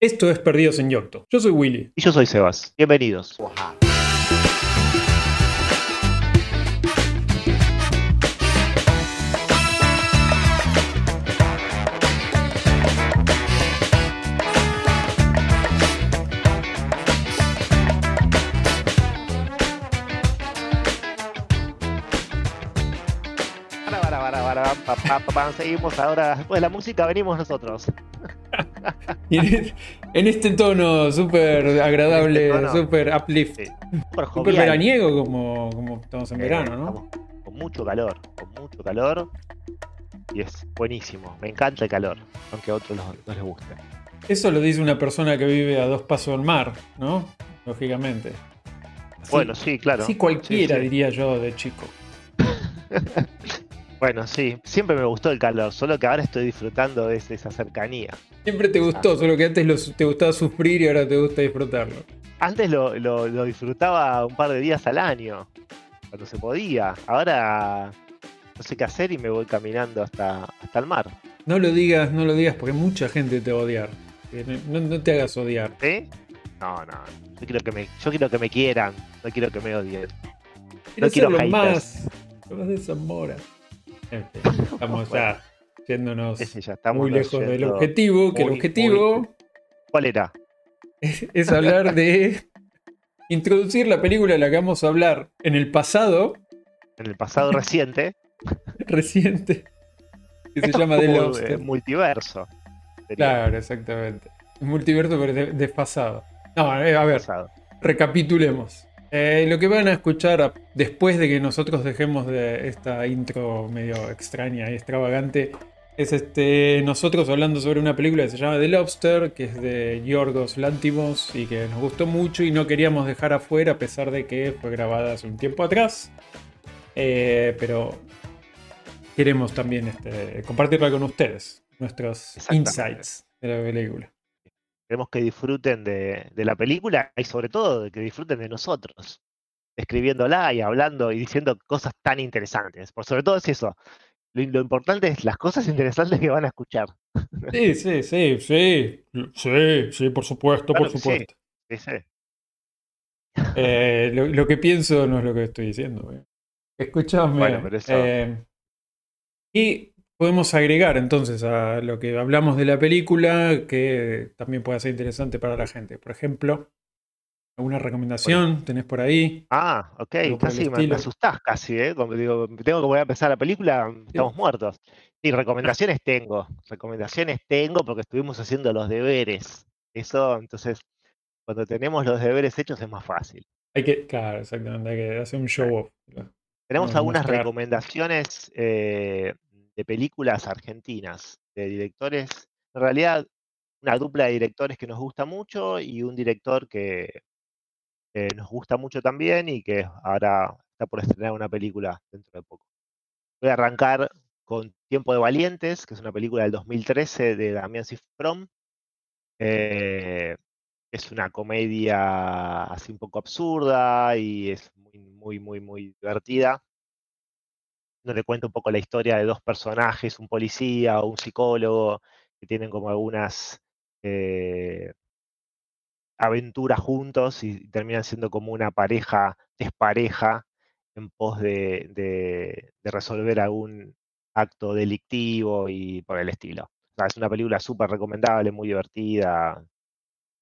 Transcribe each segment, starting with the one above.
Esto es Perdidos en Yocto. Yo soy Willy. Y yo soy Sebas. Bienvenidos. Para, para, para, para, pa, pa, pa, pa, Seguimos ahora. Después de la música venimos nosotros. Y en, en este tono súper agradable, este tono. súper uplift, Sí. Súper jovial. veraniego como, como estamos en Eh, verano, ¿no? estamos Con mucho calor, con mucho calor. Y es buenísimo. Me encanta el calor, aunque a otros no les guste. Eso lo dice una persona que vive a dos pasos del mar, ¿no? Lógicamente. Así- Bueno, sí, claro. cualquiera Sí, sí. diría yo de chico. Bueno, sí, siempre me gustó el calor, solo que ahora estoy disfrutando de esa cercanía. Siempre te gustó, solo que antes los- te gustaba sufrir y ahora te gusta disfrutarlo. Antes lo, lo- lo disfrutaba un par de días al año, cuando se podía. Ahora no sé qué hacer y me voy caminando hasta, hasta el mar. No lo digas, no lo digas porque mucha gente te va a odiar. No, no te hagas odiar. ¿Sí? No, no. Yo quiero que me, yo quiero que me quieran, no quiero que me odien. Quiero quiero ser lo haters. más, lo más de Zamora. En fin, estamos ya yéndonos Ese ya estamos muy lejos del objetivo, que el objetivo muy- ¿Cuál era? es, es hablar de introducir la película de la que vamos a hablar en el pasado En el pasado reciente. reciente, que se llama The Lobster. multiverso. Sería Claro, exactamente. Multiverso pero de- desfasado. No, eh, a ver, pasado. recapitulemos. Eh, lo que van a escuchar a- después de que nosotros dejemos de esta intro medio extraña y extravagante es este nosotros hablando sobre una película que se llama The Lobster, que es de Yorgos Lantimos y que nos gustó mucho y no queríamos dejar afuera a pesar de que fue grabada hace un tiempo atrás. Eh, pero queremos también este, compartirla con ustedes, nuestros insights de la película. Queremos que disfruten de, de la película y sobre todo de que disfruten de nosotros, escribiéndola y hablando y diciendo cosas tan interesantes. Por sobre todo es eso. Lo, lo importante es las cosas interesantes que van a escuchar. Sí, sí, sí, sí. Sí, sí, por supuesto, Claro por sí. supuesto. Sí, sí. Eh, lo, lo que pienso no es lo que estoy diciendo. eh. Escuchame. Bueno, pero eso- eh, y podemos agregar entonces a lo que hablamos de la película que también puede ser interesante para la gente. Por ejemplo, ¿alguna recomendación tenés por ahí? Ah, ok, casi me, me asustás casi, ¿eh? Como digo, tengo que volver a empezar la película, estamos muertos. Sí, recomendaciones tengo, recomendaciones tengo porque estuvimos haciendo los deberes. Eso, entonces, cuando tenemos los deberes hechos es más fácil. Hay que, claro, exactamente, hay que hacer un show off. Tenemos algunas mostrar. recomendaciones eh, de películas argentinas, de directores, en realidad una dupla de directores que nos gusta mucho y un director que nos gusta mucho también y que ahora está por estrenar una película dentro de poco. Voy a arrancar con Tiempo de Valientes, que es una película del 2013 de Damián Cifrón. Eh, es una comedia así un poco absurda y es muy, muy, muy, muy divertida. Donde cuenta un poco la historia de dos personajes, un policía o un psicólogo, que tienen como algunas eh, aventuras juntos y terminan siendo como una pareja despareja en pos de, de- de resolver algún acto delictivo y por el estilo. O sea, es una película súper recomendable, muy divertida.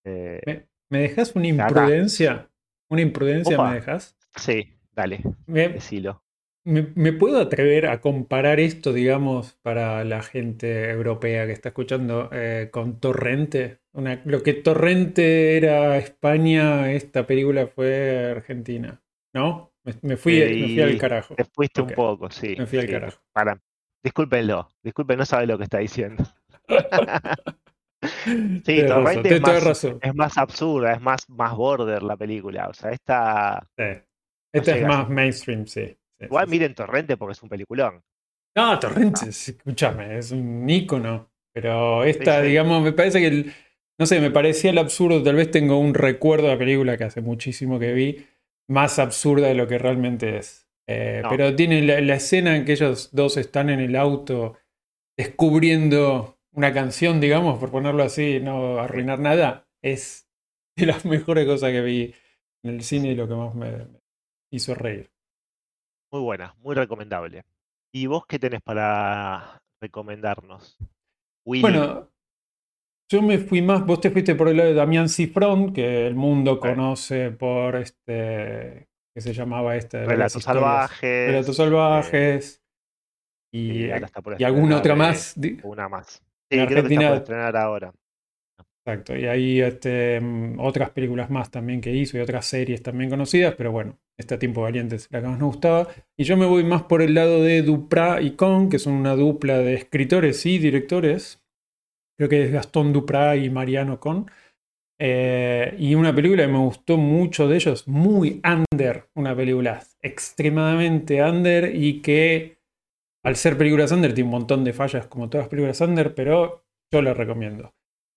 eh, ¿Me, me dejas una imprudencia? ¿Una imprudencia Opa. me dejas? sí, dale, Me, decilo. Me- me puedo atrever a comparar esto, digamos, para la gente europea que está escuchando eh, con Torrente? Una- lo que Torrente era España, esta película fue Argentina. ¿No? Me, me fui, me fui al carajo. Te fuiste un poco, sí. Me fui al carajo. Para, discúlpenlo, disculpen, no sabe lo que está diciendo. Sí, Torrente es más, razón. es más absurda, es más, más border la película. O sea, esta. Sí. Esta es llega más mainstream, sí. Sí, Igual sí, miren Torrente porque es un peliculón. No, Torrente, escúchame, es un ícono. Pero esta, digamos, me parece que, el- no sé, me parecía el absurdo. Tal vez tengo un recuerdo de la película que hace muchísimo que vi, más absurda de lo que realmente es. Eh, No. Pero tiene la, la escena en que ellos dos están en el auto descubriendo una canción, digamos, por ponerlo así, no arruinar nada, es de las mejores cosas que vi en el cine y lo que más me hizo reír. Muy buena, muy recomendable. ¿Y vos qué tenés para recomendarnos? Bueno, yo me fui más, vos te fuiste por el lado de Damián Cifrón, que el mundo conoce por este, que se llamaba este... Relatos salvajes. Relatos salvajes. y, alguna otra más. Una más. Sí, creo que está por estrenar ahora. Exacto, y hay este, mm, otras películas más también que hizo y otras series también conocidas, pero bueno, este Tiempo Valiente es la que más nos gustaba. Y yo me voy más por el lado de Duprat y Con, que son una dupla de escritores y directores. Creo que es Gastón Duprat y Mariano Con. Eh, y una película que me gustó mucho de ellos, muy under, una película extremadamente under y que al ser películas under tiene un montón de fallas como todas las películas under, pero yo la recomiendo.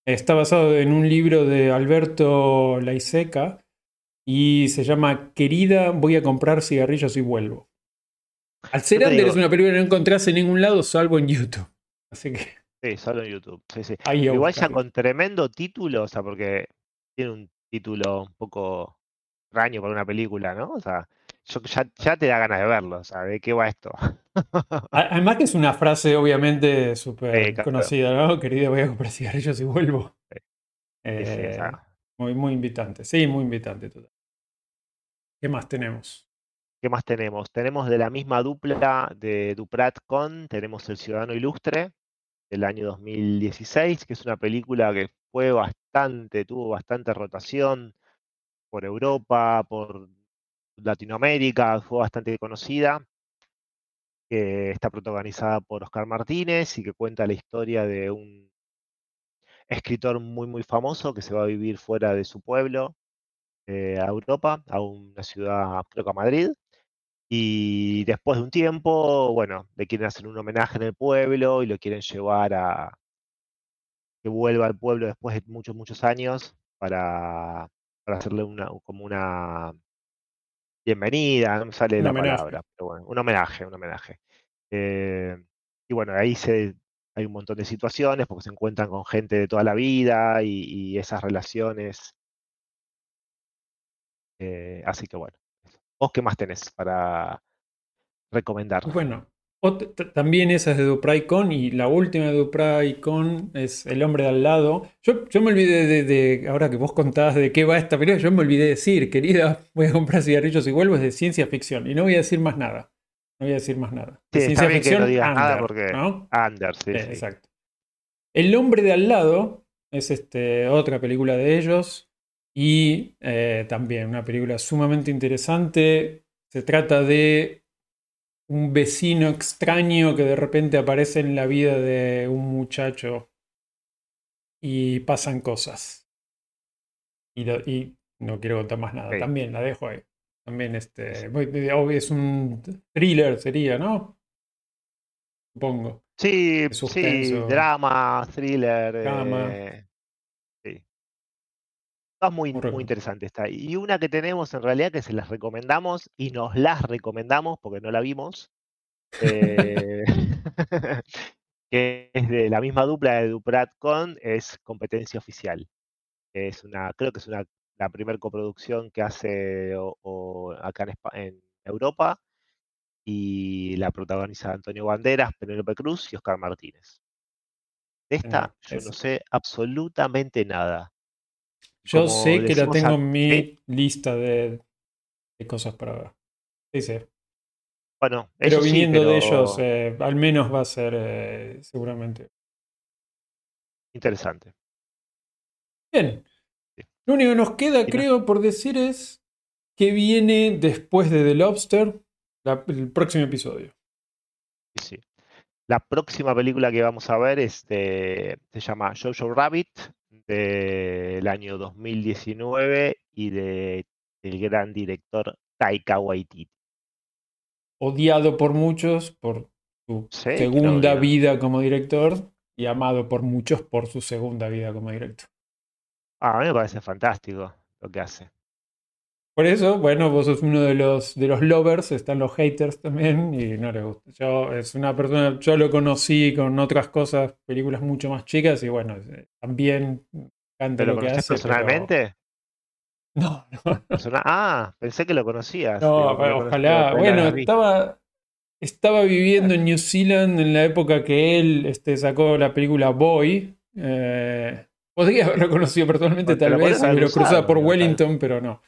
Está basado en un libro de Alberto Laiseca y se llama Querida, voy a comprar cigarrillos y vuelvo. Al ser Ander es una película que no encontrás en ningún lado salvo en YouTube. Así que. Sí, solo en YouTube. Igual ya con tremendo título, o sea, porque tiene un título un poco extraño para una película, ¿no? O sea, ya, te da ganas de verlo, ¿sabes? qué va esto? Además que es una frase obviamente súper conocida, ¿no? Querida, voy a comprar cigarrillos y vuelvo. Eh, muy, muy invitante, sí, muy invitante. Total. ¿Qué más tenemos? ¿Qué más tenemos? Tenemos de la misma dupla de Duprat con, tenemos El Ciudadano Ilustre del año 2016, que es una película que fue bastante, tuvo bastante rotación por Europa, por Latinoamérica, fue bastante conocida, que está protagonizada por Oscar Martínez y que cuenta la historia de un escritor muy muy famoso que se va a vivir fuera de su pueblo eh, a Europa, a una ciudad, creo que a Madrid, y después de un tiempo, bueno, le quieren hacer un homenaje en el pueblo y lo quieren llevar a que vuelva al pueblo después de muchos, muchos años para, para hacerle una, como una bienvenida, no me sale la palabra, pero bueno, un homenaje, un homenaje. Eh, y bueno, ahí se, hay un montón de situaciones porque se encuentran con gente de toda la vida y, esas relaciones. Eh, así que bueno, ¿vos qué más tenés para recomendar? Bueno, también esa es de Dupraicon y la última de Dupraicon es El hombre de al lado. Yo, yo me olvidé de, ahora que vos contabas de qué va esta película, yo me olvidé de decir, querida, voy a comprar cigarrillos y vuelvo, es de ciencia ficción y no voy a decir más nada. No voy a decir más nada. Sí, ciencia ficción, que no nada porque Under, sí, Exacto. El hombre de al lado es este, otra película de ellos y eh, también una película sumamente interesante. Se trata de un vecino extraño que de repente aparece en la vida de un muchacho y pasan cosas. Y, no quiero contar más nada. También la dejo ahí. También este, es un thriller sería, ¿no? Supongo. Sí, sí, drama, thriller. Drama. Eh, muy, muy interesante esta. Y una que tenemos en realidad que se las recomendamos y nos las recomendamos porque no la vimos. Eh, que es de la misma dupla de Duprat con, es Competencia Oficial. Es una, creo que es una, la primera coproducción que hace acá en, en Europa y la protagoniza Antonio Banderas, Penélope Cruz y Oscar Martínez. De esta yo no sé absolutamente nada. Yo sé que la tengo en mi lista de, cosas para ver. Sí, sí. Bueno, pero viniendo de ellos, eh, al menos va a ser eh, seguramente. Interesante. Bien. Lo único que nos queda, creo, por decir es que viene después de The Lobster el próximo episodio. Sí. La próxima película que vamos a ver es se llama Jojo Rabbit del año 2019 y de el gran director Taika Waititi. Odiado por muchos por su segunda vida como director y amado por muchos por su segunda vida como director. Ah, a mí me parece fantástico lo que hace. Por eso, bueno, vos sos uno de los, de los lovers, están los haters también, y no le gusta. Yo es una persona, yo lo conocí con otras cosas, películas mucho más chicas, y bueno, eh, también canta lo, que hace. personalmente? No, no. Ah, pensé que lo conocías. No, ojalá. bueno, estaba, estaba viviendo en New Zealand en la época que él este, sacó la película Boy. Eh, podría haberlo conocido personalmente, tal vez, me lo cruzaba por Wellington, pero no.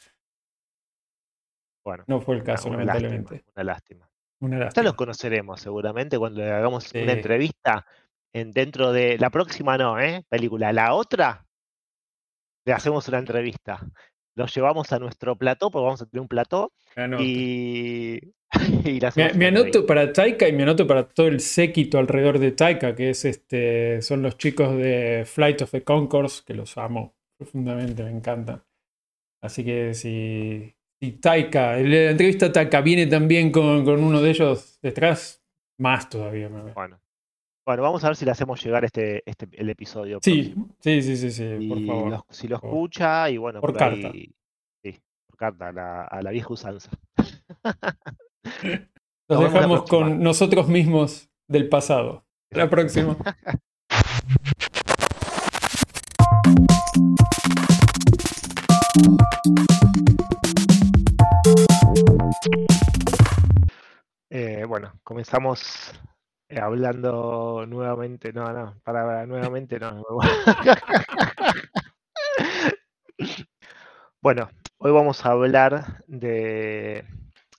Bueno, no fue el caso, lamentablemente. una lástima. Una lástima. Ya los conoceremos seguramente cuando le hagamos una entrevista en, dentro de la próxima, no, ¿eh? Película. La otra, le hacemos una entrevista. Los llevamos a nuestro plató, porque vamos a tener un plató. Y, y me, me anoto para Taika y me anoto para todo el séquito alrededor de Taika, que es este, son los chicos de Flight of the Concourse, que los amo profundamente, me encanta. Así que si y Taika, la entrevista a Taika viene también con, uno de ellos detrás, más todavía. Bueno. Bueno, vamos a ver si le hacemos llegar este, este el episodio. Sí, sí, sí, sí, sí, por favor. si lo escucha y bueno, por, carta. sí, por carta, a la, vieja usanza. Nos dejamos con nosotros mismos del pasado. La próxima. Eh, bueno, comenzamos eh, hablando nuevamente, no, no, para nuevamente no. bueno, hoy vamos a hablar de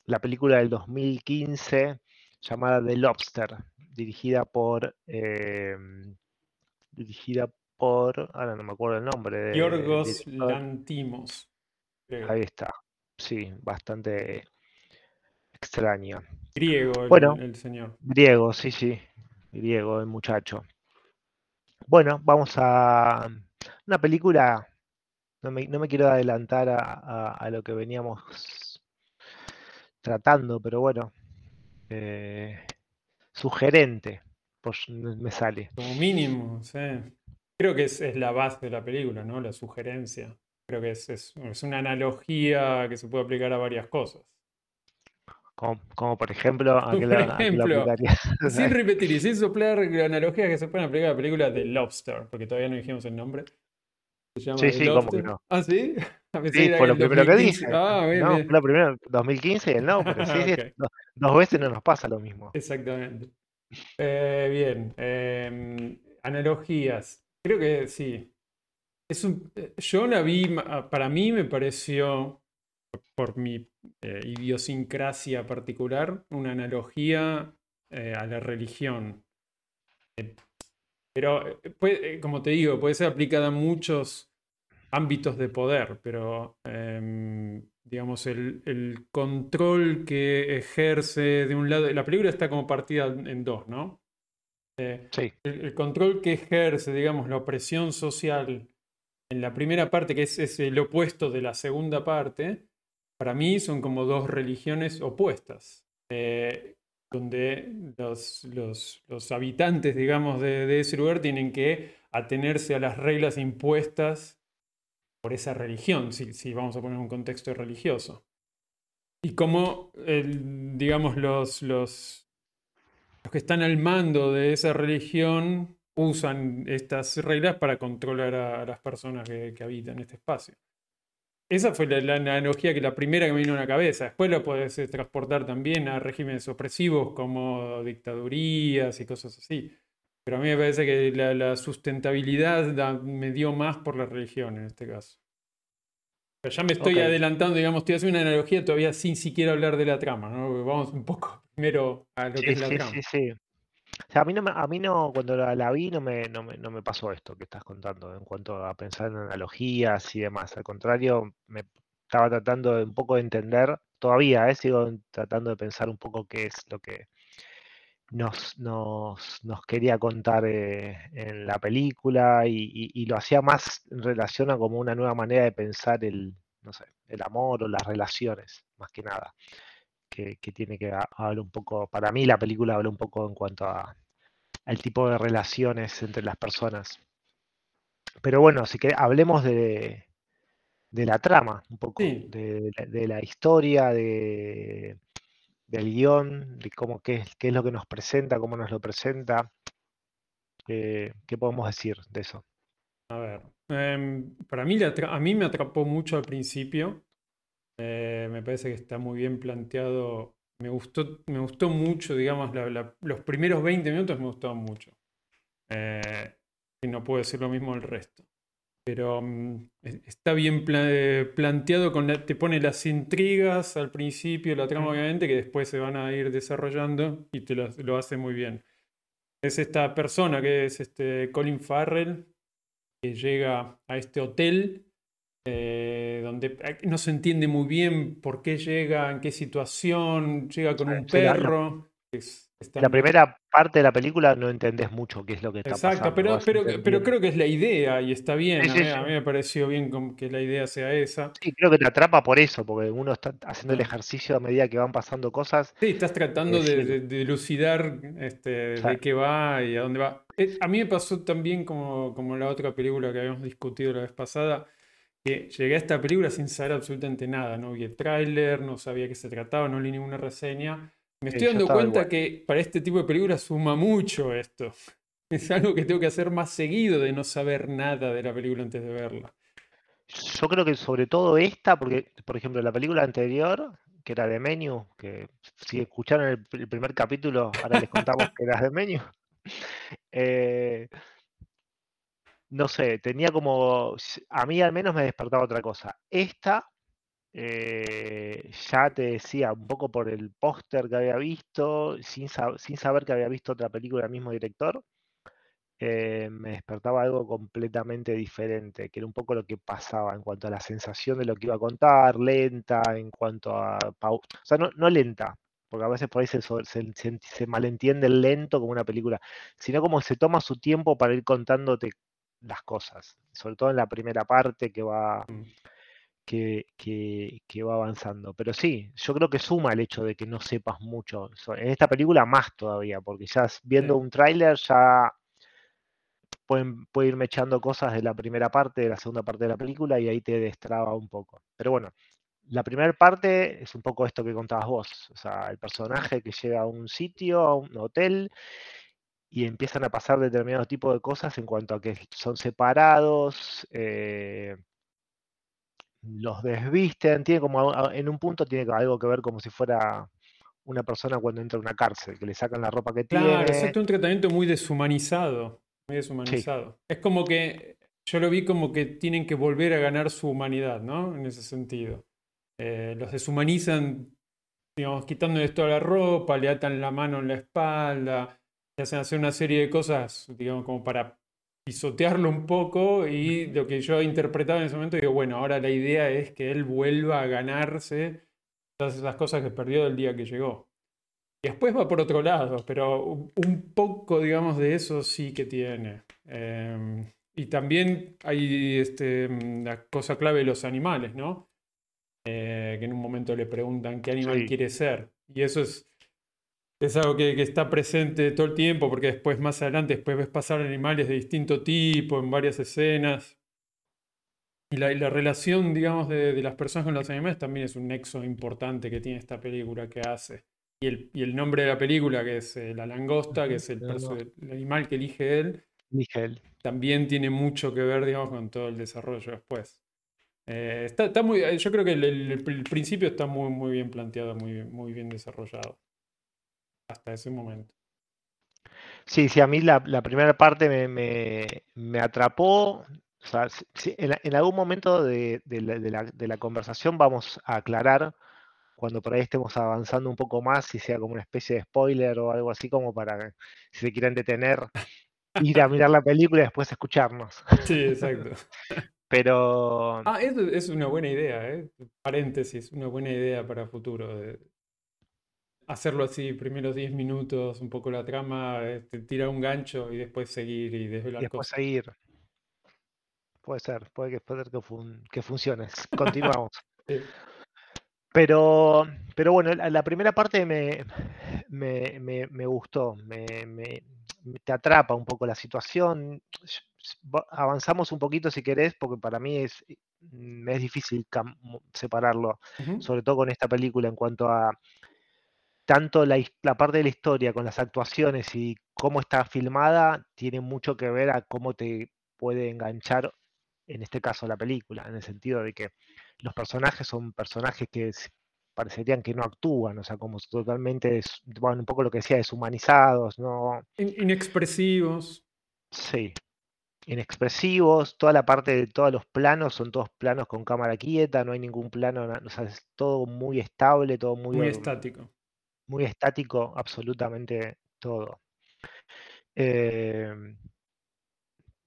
la película del 2015 llamada The Lobster, dirigida por em, dirigida por, ahora no me acuerdo el nombre. De, Yorgos Lantimos. Ahí está, sí, bastante extraña. Griego el, bueno, el señor. Griego, sí, sí. Griego, el muchacho. Bueno, vamos a una película. No me, no me quiero adelantar a, lo que veníamos tratando, pero bueno. Eh, sugerente, pues me sale. Como mínimo, sí. Creo que es, es, la base de la película, ¿no? La sugerencia. Creo que es, es, es una analogía que se puede aplicar a varias cosas. Como, por ejemplo, a ejemplo, sin repetir y sin soplar analogías que se pueden aplicar a la película de Lobster, porque todavía no dijimos el nombre. sí, sí, como que no. ¿Ah, sí? sí, fue lo primero que dije. Ah, bien, no, Fue lo primero, 2015 y el no, pero sí, sí dos, veces no nos pasa lo mismo. Exactamente. Eh, bien, em, analogías. Creo que sí. Es un, eh, yo la vi, para mí me pareció por mi eh, idiosincrasia particular, una analogía eh, a la religión. Eh, pero, como te digo, puede ser aplicada a muchos ámbitos de poder, pero em, digamos, el, control que ejerce de un lado, la película está como partida en dos, ¿no? sí. el, control que ejerce, digamos, la opresión social en la primera parte, que es, es el opuesto de la segunda parte, para mí son como dos religiones opuestas, eh, donde los, los, habitantes, digamos, de, ese lugar tienen que atenerse a las reglas impuestas por esa religión, si, vamos a poner un contexto religioso. Y cómo, digamos, los, los, los que están al mando de esa religión usan estas reglas para controlar a, las personas que habitan este espacio. Esa fue la, analogía que la primera que me vino a la cabeza. Después lo puedes eh, transportar también a regímenes opresivos como dictadurías y cosas así. Pero a mí me parece que la, sustentabilidad me dio más por la religión en este caso. Pero ya me estoy adelantando, digamos, estoy haciendo una analogía todavía sin siquiera hablar de la trama, ¿no? Vamos un poco primero a lo que es la trama. Sí, sí a mí no, a mí no cuando la, vi no me, no, me, no me pasó esto que estás contando en cuanto a pensar en analogías y demás. Al contrario, me estaba tratando de un poco de entender, todavía ¿eh? sigo tratando de pensar un poco qué es lo que nos, nos, nos quería contar eh, en la película y, lo hacía más en relación a como una nueva manera de pensar el, no sé, el amor o las relaciones, más que nada que, tiene que hablar un poco, para mí la película habla un poco en cuanto a, al tipo de relaciones entre las personas. Pero bueno, si que hablemos de, de la trama, un poco, Sí, de, la- de la historia, de, del guion, de cómo qué, es- qué es lo que nos presenta, cómo nos lo presenta. eh, ¿qué podemos decir de eso? a ver. em, para mí, a mí me atrapó mucho al principio. Eh, me parece que está muy bien planteado. Me gustó, me gustó mucho, digamos, la- la- los primeros 20 minutos me gustaron mucho. Eh, y no puedo decir lo mismo del resto. Pero mm, es- está bien pla- eh, planteado, con la- te pone las intrigas al principio, la trama obviamente, que después se van a ir desarrollando y te lo, lo hace muy bien. Es esta persona que es este Colin Farrell, que llega a este hotel eh, donde eh, no se entiende muy bien por qué llega, en qué situación, llega con Sí, un perro. es- La primera parte de la película no entendés mucho qué es lo que está Exacto, pasando. pero, vas pero, creo que es la idea y está bien. Sí, A sí, mí, a sí. mí me pareció bien que la idea sea esa. Sí, creo que te atrapa por eso, porque uno está haciendo el Ah. ejercicio a medida que van pasando cosas. Sí, estás tratando Es de, de- de dilucidar este, de qué va y a dónde va. Eh, A mí me pasó también como, como la otra película que habíamos discutido la vez pasada, que llegué a esta película sin saber absolutamente nada. No vi el tráiler, no sabía qué se trataba, no leí ninguna reseña. Me Sí, estoy dando cuenta igual. que para este tipo de películas suma mucho esto. Es algo que tengo que hacer más seguido de no saber nada de la película antes de verla. Yo creo que sobre todo esta, porque, por ejemplo, la película anterior, que era de Menu, que si escucharon el, el primer capítulo, ahora les contamos que era de Menu. eh, no sé, tenía como, a mí al menos me despertaba otra cosa. Esta, eh, ya te decía, un poco por el póster que había visto, sin, sin saber que había visto otra película del mismo director, eh, me despertaba algo completamente diferente, que era un poco lo que pasaba en cuanto a la sensación de lo que iba a contar, lenta, en cuanto a... O sea, no, no lenta, porque a veces por ahí se, se- se- malentiende lento como una película, sino como se toma su tiempo para ir contándote las cosas, sobre todo en la primera parte que va, Mm. que, que- que va avanzando. Pero sí, yo creo que suma el hecho de que no sepas mucho. En esta película más todavía, porque ya viendo Sí. un tráiler ya pueden, puede irme echando cosas de la primera parte, de la segunda parte de la película y ahí te destraba un poco. Pero bueno, la primera parte es un poco esto que contabas vos, o sea, el personaje que llega a un sitio, a un hotel y empiezan a pasar determinados tipos de cosas en cuanto a que son separados, eh, los desvisten, tiene como en un punto tiene algo que ver como si fuera una persona cuando entra a una cárcel, que le sacan la ropa que Claro, tiene. exacto, un tratamiento muy deshumanizado, muy deshumanizado. Es como que yo lo vi como que tienen que volver a ganar su humanidad, ¿no? En ese sentido. Eh, los deshumanizan, digamos, quitándoles toda la ropa, le atan la mano en la espalda, le hacen hacer una serie de cosas, digamos, como para pisotearlo un poco y lo que yo interpretaba en ese momento, digo, bueno, ahora la idea es que él vuelva a ganarse todas esas cosas que perdió del día que llegó. Y después va por otro lado, pero un poco, digamos, de eso sí que tiene. Eh, y también hay este, la cosa clave de los animales, ¿no? Eh, que en un momento le preguntan qué animal Sí. quiere ser. Y eso es, es algo que, que está presente todo el tiempo, porque después, más adelante, después ves pasar animales de distinto tipo en varias escenas. Y la, y la relación, digamos, de, de las personas con los animales también es un nexo importante que tiene esta película que hace. Y el, y el nombre de la película, que es eh, La Langosta, que es el, animal que elige él, Miguel. también tiene mucho que ver, digamos, con todo el desarrollo después. Eh, está, está muy, yo creo que el, el- el principio está muy, muy bien planteado, muy, muy bien desarrollado. Hasta ese momento. Sí, sí, a mí la, la primera parte me, me- me atrapó. O sea, en, en algún momento de, de la, de la- de la conversación vamos a aclarar cuando por ahí estemos avanzando un poco más, si sea como una especie de spoiler o algo así, como para, si se quieren detener, ir a mirar la película y después escucharnos. Sí, exacto. Pero Ah, eso es una buena idea, ¿eh? Paréntesis, una buena idea para futuro. de hacerlo así, primeros 10 minutos, un poco la trama, este, tirar un gancho y después seguir y y desvelar después cosas. seguir. Puede ser, puede que, puede que, fun- que funcione. Continuamos. Sí. Pero, pero bueno, la, la primera parte me, me, me- me gustó, me, te atrapa un poco la situación. Va- Avanzamos un poquito si querés, porque para mí es, es difícil separarlo, sobre todo con esta película en cuanto a tanto la, parte de la historia con las actuaciones y cómo está filmada, tiene mucho que ver a cómo te puede enganchar, en este caso, la película, en el sentido de que los personajes son personajes que parecerían que no actúan, o sea, como totalmente, bueno, un poco lo que decía, deshumanizados, ¿no? In- Inexpresivos. Sí, inexpresivos, toda la parte de todos los planos son todos planos con cámara quieta, no hay ningún plano, o sea, es todo muy estable, todo muy, Muy estático. Muy estático, absolutamente todo. Em,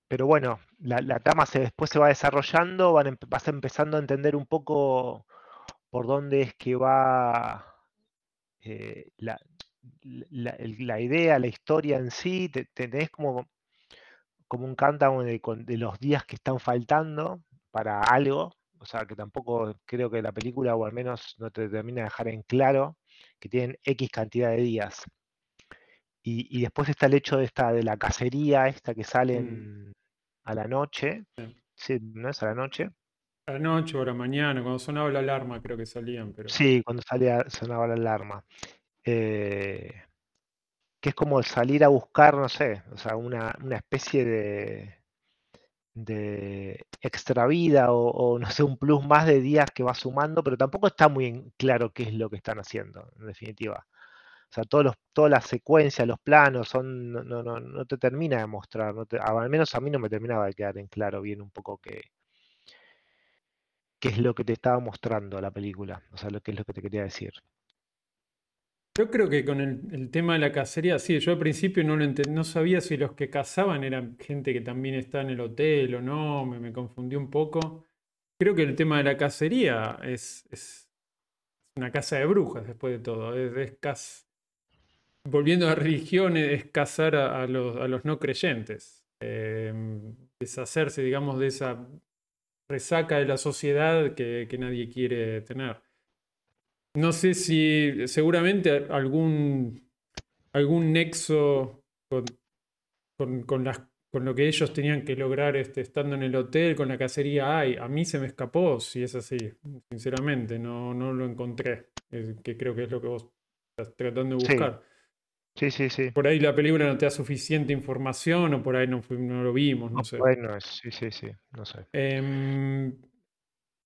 pero bueno, la, trama se, después se va desarrollando, vas empezando a entender un poco por dónde es que va eh, la, la- idea, la historia en sí, te, te- tenés como, como un countdown de, de los días que están faltando para algo, o sea que tampoco creo que la película, o al menos no te termina de dejar en claro, que tienen X cantidad de días. Y, y después está el hecho de esta, de la cacería, esta que Mm, salen a la noche, sí. sí, ¿no es a la noche? A la noche o a la mañana, cuando sonaba la alarma, creo que salían, pero. Sí, cuando salía, sonaba la alarma. Eh, que es como salir a buscar, no sé, o sea, una, una especie de, de extra vida o, no sé, un plus más de días que va sumando, pero tampoco está muy claro qué es lo que están haciendo, en definitiva. O sea, todos los, todas las secuencias, los planos, son, no, no, no, te termina de mostrar, no te- al menos a mí no me terminaba de quedar en claro bien un poco qué, qué es lo que te estaba mostrando la película, o sea, lo que es lo que te quería decir. Yo creo que con el, tema de la cacería, sí, yo al principio no lo enten- no sabía si los que cazaban eran gente que también está en el hotel o no, me, me confundí un poco. Creo que el tema de la cacería es, es una casa de brujas después de todo. Es, es caz- volviendo a religión, es cazar a, los, a los no creyentes. Eh, deshacerse, digamos, de esa resaca de la sociedad que, que nadie quiere tener. No sé si seguramente algún, algún nexo con, con, con las, con lo que ellos tenían que lograr este, estando en el hotel, con la cacería hay. A mí se me escapó, si es así, sinceramente, no, no lo encontré, es- que creo que es lo que vos estás tratando de buscar. sí, sí, sí. Por ahí la película no te da suficiente información o por ahí no, no lo vimos, no No, sé. bueno, sí, sí, sí, no sé. Em,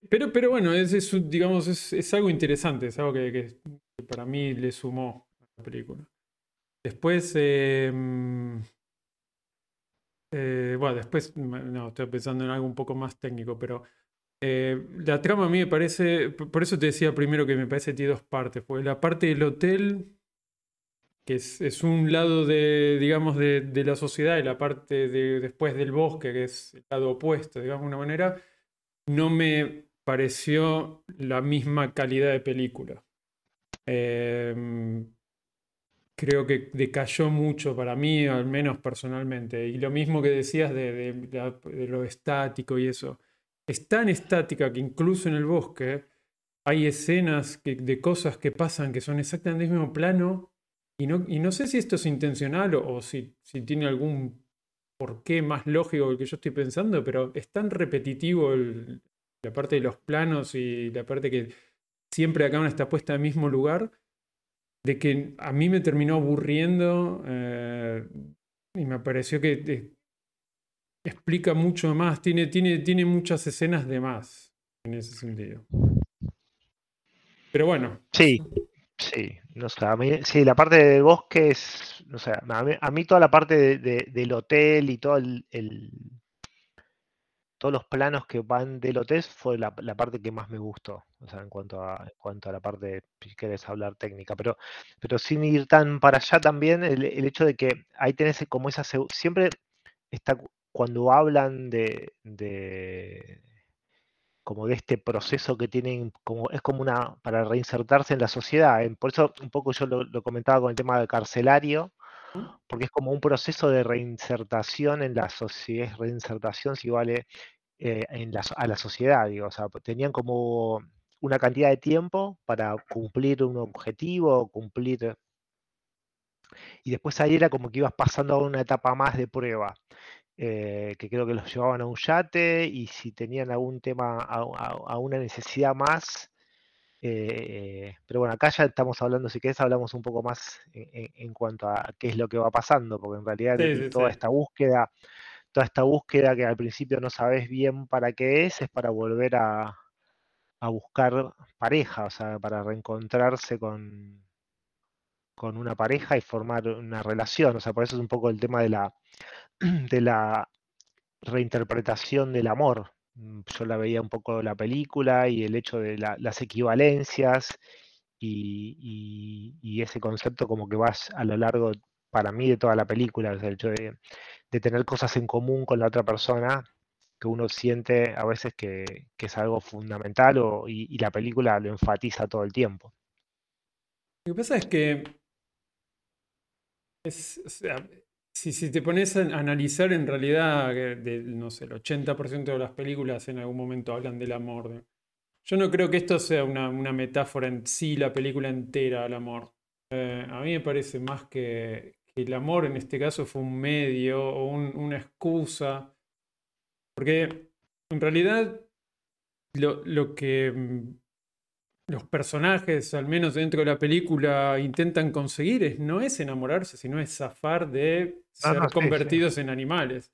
pero, pero bueno, es, es digamos, es, es algo interesante, es algo que, que- para mí le sumó a la película. Después, em, eh, bueno, después, ma- no, estoy pensando en algo un poco más técnico, pero eh, la trama a mí me parece, por eso te decía primero que me parece que tiene dos partes, porque la parte del hotel, que es, es un lado de, digamos, de, de la sociedad y la parte de, después del bosque, que es el lado opuesto, digamos, de una manera, no me pareció la misma calidad de película. Em, creo que decayó mucho para mí, al menos personalmente. Y lo mismo que decías de, de lo estático y eso. Es tan estática que incluso en el bosque hay escenas que- de cosas que pasan que son exactamente el mismo plano. Y no, y no sé si esto es intencional o, si, si tiene algún porqué más lógico que yo estoy pensando, pero es tan repetitivo el- la parte de los planos y la parte que siempre acá una está puesta en el mismo lugar, de que a mí me terminó aburriendo eh, y me pareció que eh, explica mucho más, tiene, tiene, tiene muchas escenas de más en ese sentido. Pero bueno, Sí, sí, no sé, a mí, sí, la parte del bosque es, no sé, a mí, a mí toda la parte de- de- del hotel y todo el, el- todos los planos que van del hotel fue la, parte que más me gustó, o sea, en cuanto a, cuanto a la parte, si querés hablar técnica, pero, pero sin ir tan para allá también, el, el hecho de que ahí tenés como esa, siempre está, cu- cuando hablan de, de, como de este proceso que tienen, como, es como una, para reinsertarse en la sociedad, por eso un poco yo lo, lo comentaba con el tema del carcelario, porque es como un proceso de reinsertación en la sociedad, reinsertación si vale eh, en la, a la sociedad, digo, o sea, tenían como una cantidad de tiempo para cumplir un objetivo, cumplir, y después ahí era como que ibas pasando a una etapa más de prueba. eh, que creo que los llevaban a un yate y si tenían algún tema, a, una necesidad más. Eh, pero bueno, acá ya estamos hablando, si querés, hablamos un poco más en, cuanto a qué es lo que va pasando, porque en realidad toda esta búsqueda, toda esta búsqueda que al principio no sabes bien para qué es, es para volver a, a buscar pareja, o sea, para reencontrarse con, con una pareja y formar una relación. O sea, por eso es un poco el tema de la, de la reinterpretación del amor. Mm, yo la veía un poco la película y el hecho de las equivalencias y, ese concepto como que vas a lo largo, para mí, de toda la película, el hecho de, tener cosas en común con la otra persona que uno siente a veces que, es algo fundamental y, la película lo enfatiza todo el tiempo. Lo que pasa es que si, te pones a analizar en realidad, no sé, el 80% de las películas en algún momento hablan del amor. Yo no creo que esto sea una, metáfora en sí, la película entera al amor. Eh, a mí me parece más que, el amor en este caso fue un medio o una excusa. Porque en realidad lo que mm, los personajes, al menos dentro de la película, intentan conseguir no es enamorarse, sino es zafar de ser convertidos en animales.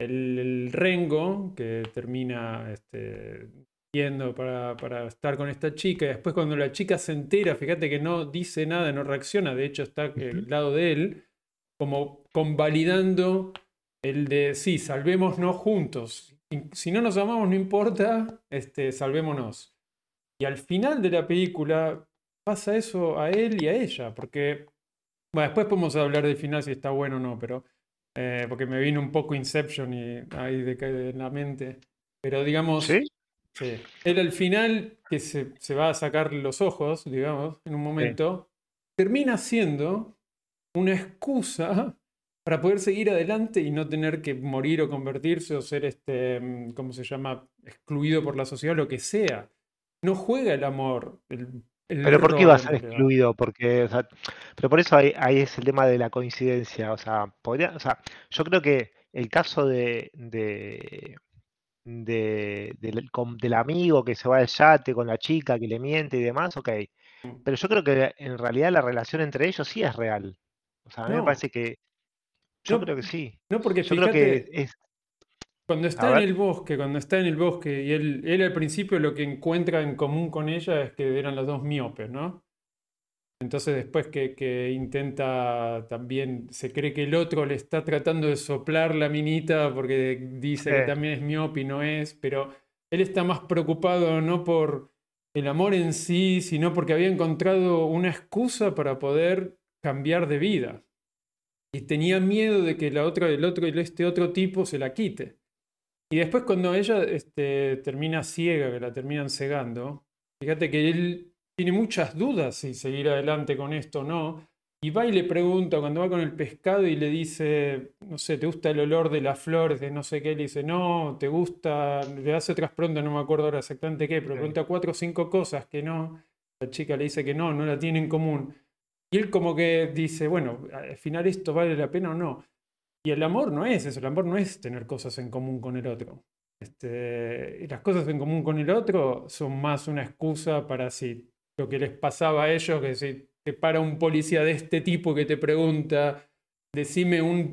El, Rengo, que termina este, yendo para, estar con esta chica, y después cuando la chica se entera, fíjate que no dice nada, no reacciona, de hecho está al lado de él, como convalidando el de, sí, salvémonos juntos. Si no nos amamos, no importa, este, salvémonos. Y al final de la película pasa eso a él y a ella, porque, bueno, después podemos hablar del final si está bueno o no, pero, eh, porque me vino un poco Inception y ahí decae en la mente. Pero digamos, ¿Sí? sí. él al final, que se, se, va a sacar los ojos, digamos, en un momento, termina siendo una excusa para poder seguir adelante y no tener que morir o convertirse o ser, este, mm, ¿cómo se llama?, excluido por la sociedad, lo que sea no juega el amor. pero ¿por qué va a ser excluido? Porque, pero por eso ahí, es el tema de la coincidencia. O sea, podría, o sea, yo creo que el caso de, de, del, amigo que se va al yate con la chica que le miente y demás, ok. Pero yo creo que en realidad la relación entre ellos sí es real. O sea, a mí me parece que. Yo creo que sí. No, porque yo creo que es, cuando está en el bosque, cuando está en el bosque y él, él al principio lo que encuentra en común con ella es que eran los dos miopes, ¿no? Entonces después que, intenta también, se cree que el otro le está tratando de soplar la minita porque dice que también es miope y no es, pero él está más preocupado no por el amor en sí, sino porque había encontrado una excusa para poder cambiar de vida. Y tenía miedo de que la otra, el otro, este otro tipo se la quite. Y después cuando ella este, termina ciega, que la terminan cegando, fíjate que él tiene muchas dudas si seguir adelante con esto o no. Y va y le pregunta cuando va con el pescado y le dice, no sé, ¿te gusta el olor de las flores? De no sé qué. Le dice, no, ¿te gusta? Le hace otras preguntas, no me acuerdo ahora exactamente qué, pero pregunta cuatro o cinco cosas que no. La chica le dice que no, no la tiene en común. Y él como que dice, bueno, al final esto vale la pena o no. Y el amor no es eso, el amor no es tener cosas en común con el otro. Este, las cosas en común con el otro son más una excusa para si lo que les pasaba a ellos, que si te para un policía de este tipo que te pregunta, decime un,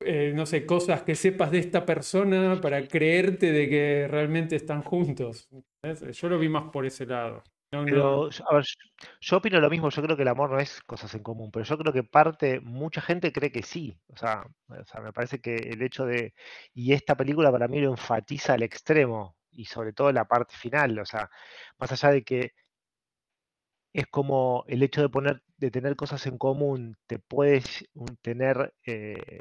eh, no sé, cosas que sepas de esta persona para creerte de que realmente están juntos. Yo lo vi más por ese lado. Pero, a ver, yo opino lo mismo, yo creo que el amor no es cosas en común, pero yo creo que parte, mucha gente cree que sí. O sea, o sea, me parece que el hecho de, y esta película para mí lo enfatiza al extremo, y sobre todo la parte final, o sea, más allá de que es como el hecho de poner, de tener cosas en común, te puedes tener eh,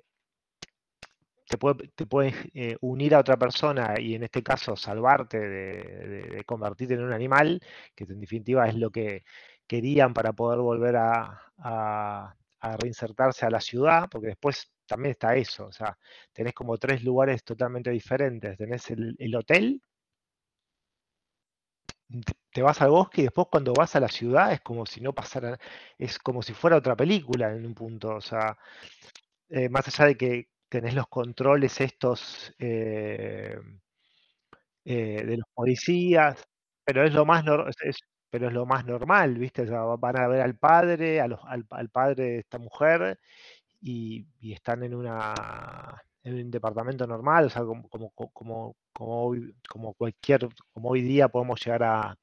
te, puede, eh, unir a otra persona y en este caso salvarte de, convertirte en un animal, que en definitiva es lo que querían para poder volver a, reinsertarse a la ciudad, porque después también está eso, o sea, tenés como tres lugares totalmente diferentes, tenés el, el hotel, te vas al bosque y después cuando vas a la ciudad es como si no pasara, es como si fuera otra película en un punto, o sea, eh, más allá de que tenés los controles estos eh, eh, de los policías, pero es lo más pero es lo más normal, ¿viste? van a ver al padre, al, padre de esta mujer, y, están en una en un departamento normal, o sea, como, como, como, como, cualquier, como hoy día podemos llegar a,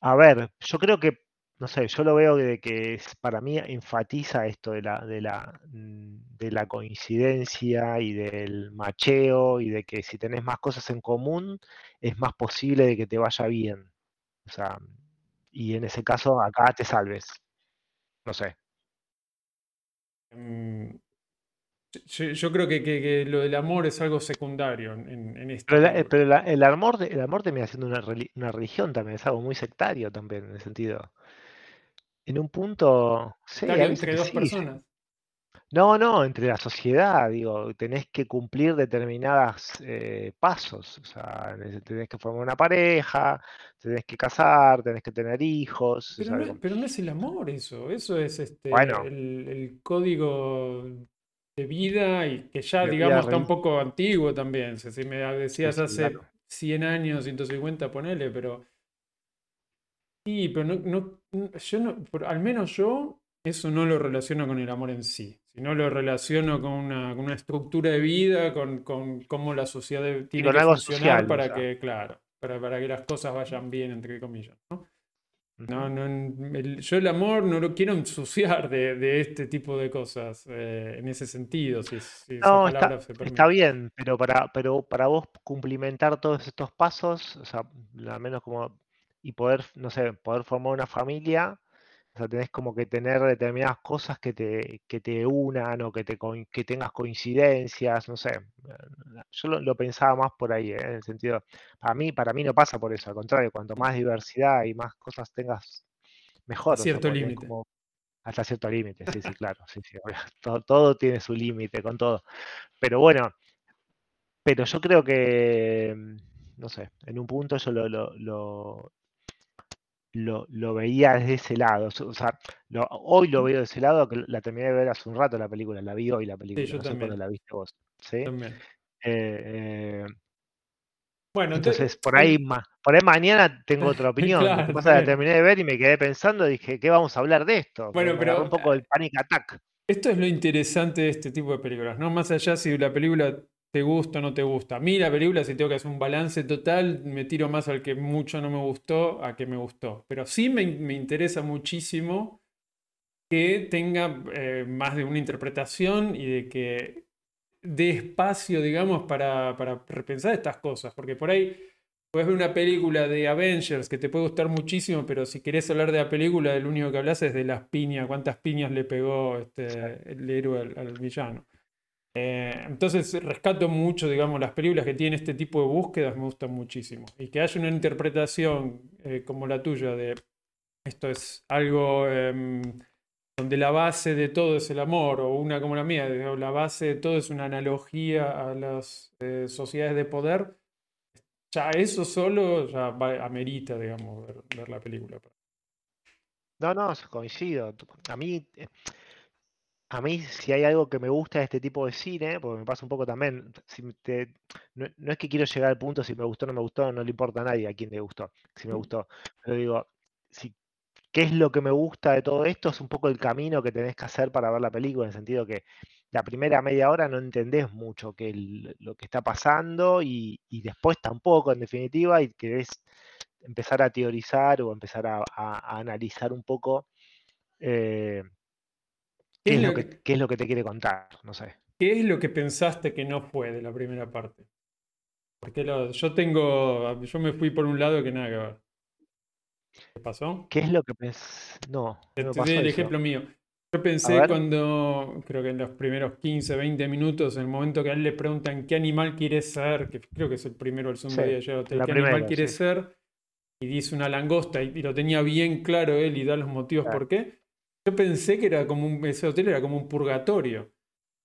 a ver. Yo creo que no sé, yo lo veo de que para mí enfatiza esto de la, de la, mm, de la coincidencia y del macheo y de que si tenés más cosas en común es más posible de que te vaya bien. O sea, y en ese caso acá te salves. No sé. Mm, yo, creo que, lo del amor es algo secundario en, en este Pero, el, amor, el amor termina siendo una, una religión también, es algo muy sectario también en el sentido. En un punto, sí, entre dos personas. No, no, entre la sociedad, digo, tenés que cumplir determinados eh, pasos, o sea, tenés que formar una pareja, tenés que casar, tenés que tener hijos. Pero, no, es el amor eso, eso es este, el, código de vida y que ya, digamos, está un poco antiguo también. Si me decías hace 100 años, 150, ponele, pero Sí, pero no, yo no, al menos yo eso no lo relaciono con el amor en sí, sino lo relaciono con una, con una estructura de vida, con, con cómo la sociedad tiene que funcionar para que, claro, para, para, que las cosas vayan bien, entre comillas, ¿no? No, no, yo el amor no lo quiero ensuciar de, de este tipo de cosas, eh, en ese sentido. Si, no, está, está, bien, pero para, pero para vos cumplimentar todos estos pasos, o sea, al menos como y poder, no sé, poder formar una familia, o sea, tenés como que tener determinadas cosas que te, que te unan o que, te, que tengas coincidencias, no sé. Yo lo, pensaba más por ahí, ¿eh? en el sentido, para mí, para mí no pasa por eso, al contrario, cuanto más diversidad y más cosas tengas, mejor. Hasta cierto límite. Hasta cierto límite, sí, sí, claro. Sí, sí, todo, todo tiene su límite con todo. Pero bueno, pero yo creo que, no sé, en un punto yo lo, lo, lo, lo, veía desde ese lado. O sea, hoy lo veo de ese lado, que la terminé de ver hace un rato la película, la vi hoy la película, sí, yo no también. la viste vos. ¿sí? También. Eh, eh, bueno, entonces por ahí, por ahí mañana tengo otra opinión. Lo que pasa la terminé de ver y me quedé pensando, dije, ¿qué vamos a hablar de esto? Bueno, pero un poco del panic attack. Esto es lo interesante de este tipo de películas, ¿no? Más allá si la película te gusta o no te gusta. A mí la película, si tengo que hacer un balance total, me tiro más al que mucho no me gustó a que me gustó. Pero sí me, interesa muchísimo que tenga eh, más de una interpretación y de que dé espacio, digamos, para, para repensar estas cosas. Porque por ahí puedes ver una película de Avengers que te puede gustar muchísimo, pero si querés hablar de la película, el único que hablas es de las piñas, cuántas piñas le pegó este, el héroe al villano. Eh, entonces rescato mucho, digamos, las películas que tienen este tipo de búsquedas me gustan muchísimo. Y que haya una interpretación eh, como la tuya de esto es algo em, donde la base de todo es el amor, o una como la mía, la base de todo es una analogía a las eh, sociedades de poder, ya eso solo ya amerita, digamos, ver la película. No, no, coincido. A mí a mí, si hay algo que me gusta de este tipo de cine, porque me pasa un poco también, si no, es que quiero llegar al punto si me gustó o no me gustó, no le importa a nadie a quién le gustó, si me gustó. Pero digo, si, ¿qué es lo que me gusta de todo esto? Es un poco el camino que tenés que hacer para ver la película, en el sentido que la primera media hora no entendés mucho que lo que está pasando y, después tampoco, en definitiva, y querés empezar a teorizar o empezar a, analizar un poco. Eh, ¿Qué es, lo que, es lo que te quiere contar? No sé. ¿Qué es lo que pensaste que no fue de la primera parte? Porque yo tengo. Yo me fui por un lado que nada que ver. ¿Qué pasó? ¿Qué es lo que pensé? No. Te el ejemplo mío. Yo pensé cuando, creo que en los primeros 15, 20 minutos, en el momento que a él le preguntan qué animal quiere ser, que creo que es el primero el zombie de ayer, qué animal quiere ser, y dice una langosta, y, lo tenía bien claro él y da los motivos por qué. Yo pensé que era como un, ese hotel era como un purgatorio.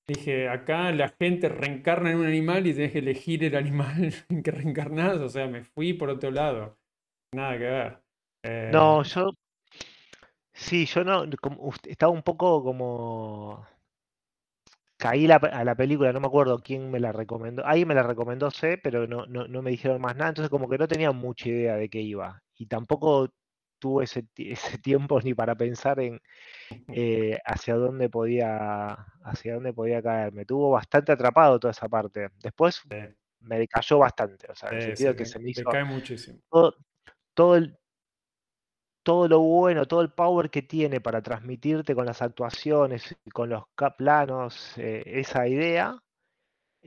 Dije, acá la gente reencarna en un animal y tenés que elegir el animal en que reencarnás. O sea, me fui por otro lado. Nada que ver. Eh, no, yo. Sí, yo no. estaba un poco como. caí la- a la película, no me acuerdo quién me la recomendó. Alguien me la recomendó, sé, pero no, no, no me dijeron más nada. Entonces, como que no tenía mucha idea de qué iba. Y tampoco tuve ese, ese tiempo ni para pensar en eh, hacia dónde podía, hacia dónde podía caer. Me tuvo bastante atrapado toda esa parte. Después Sí, me decayó bastante, o sea, en el sentido sí, que te- se me hizo cae muchísimo. todo, todo el, todo lo bueno, todo el power que tiene para transmitirte con las actuaciones con los planos, eh, esa idea,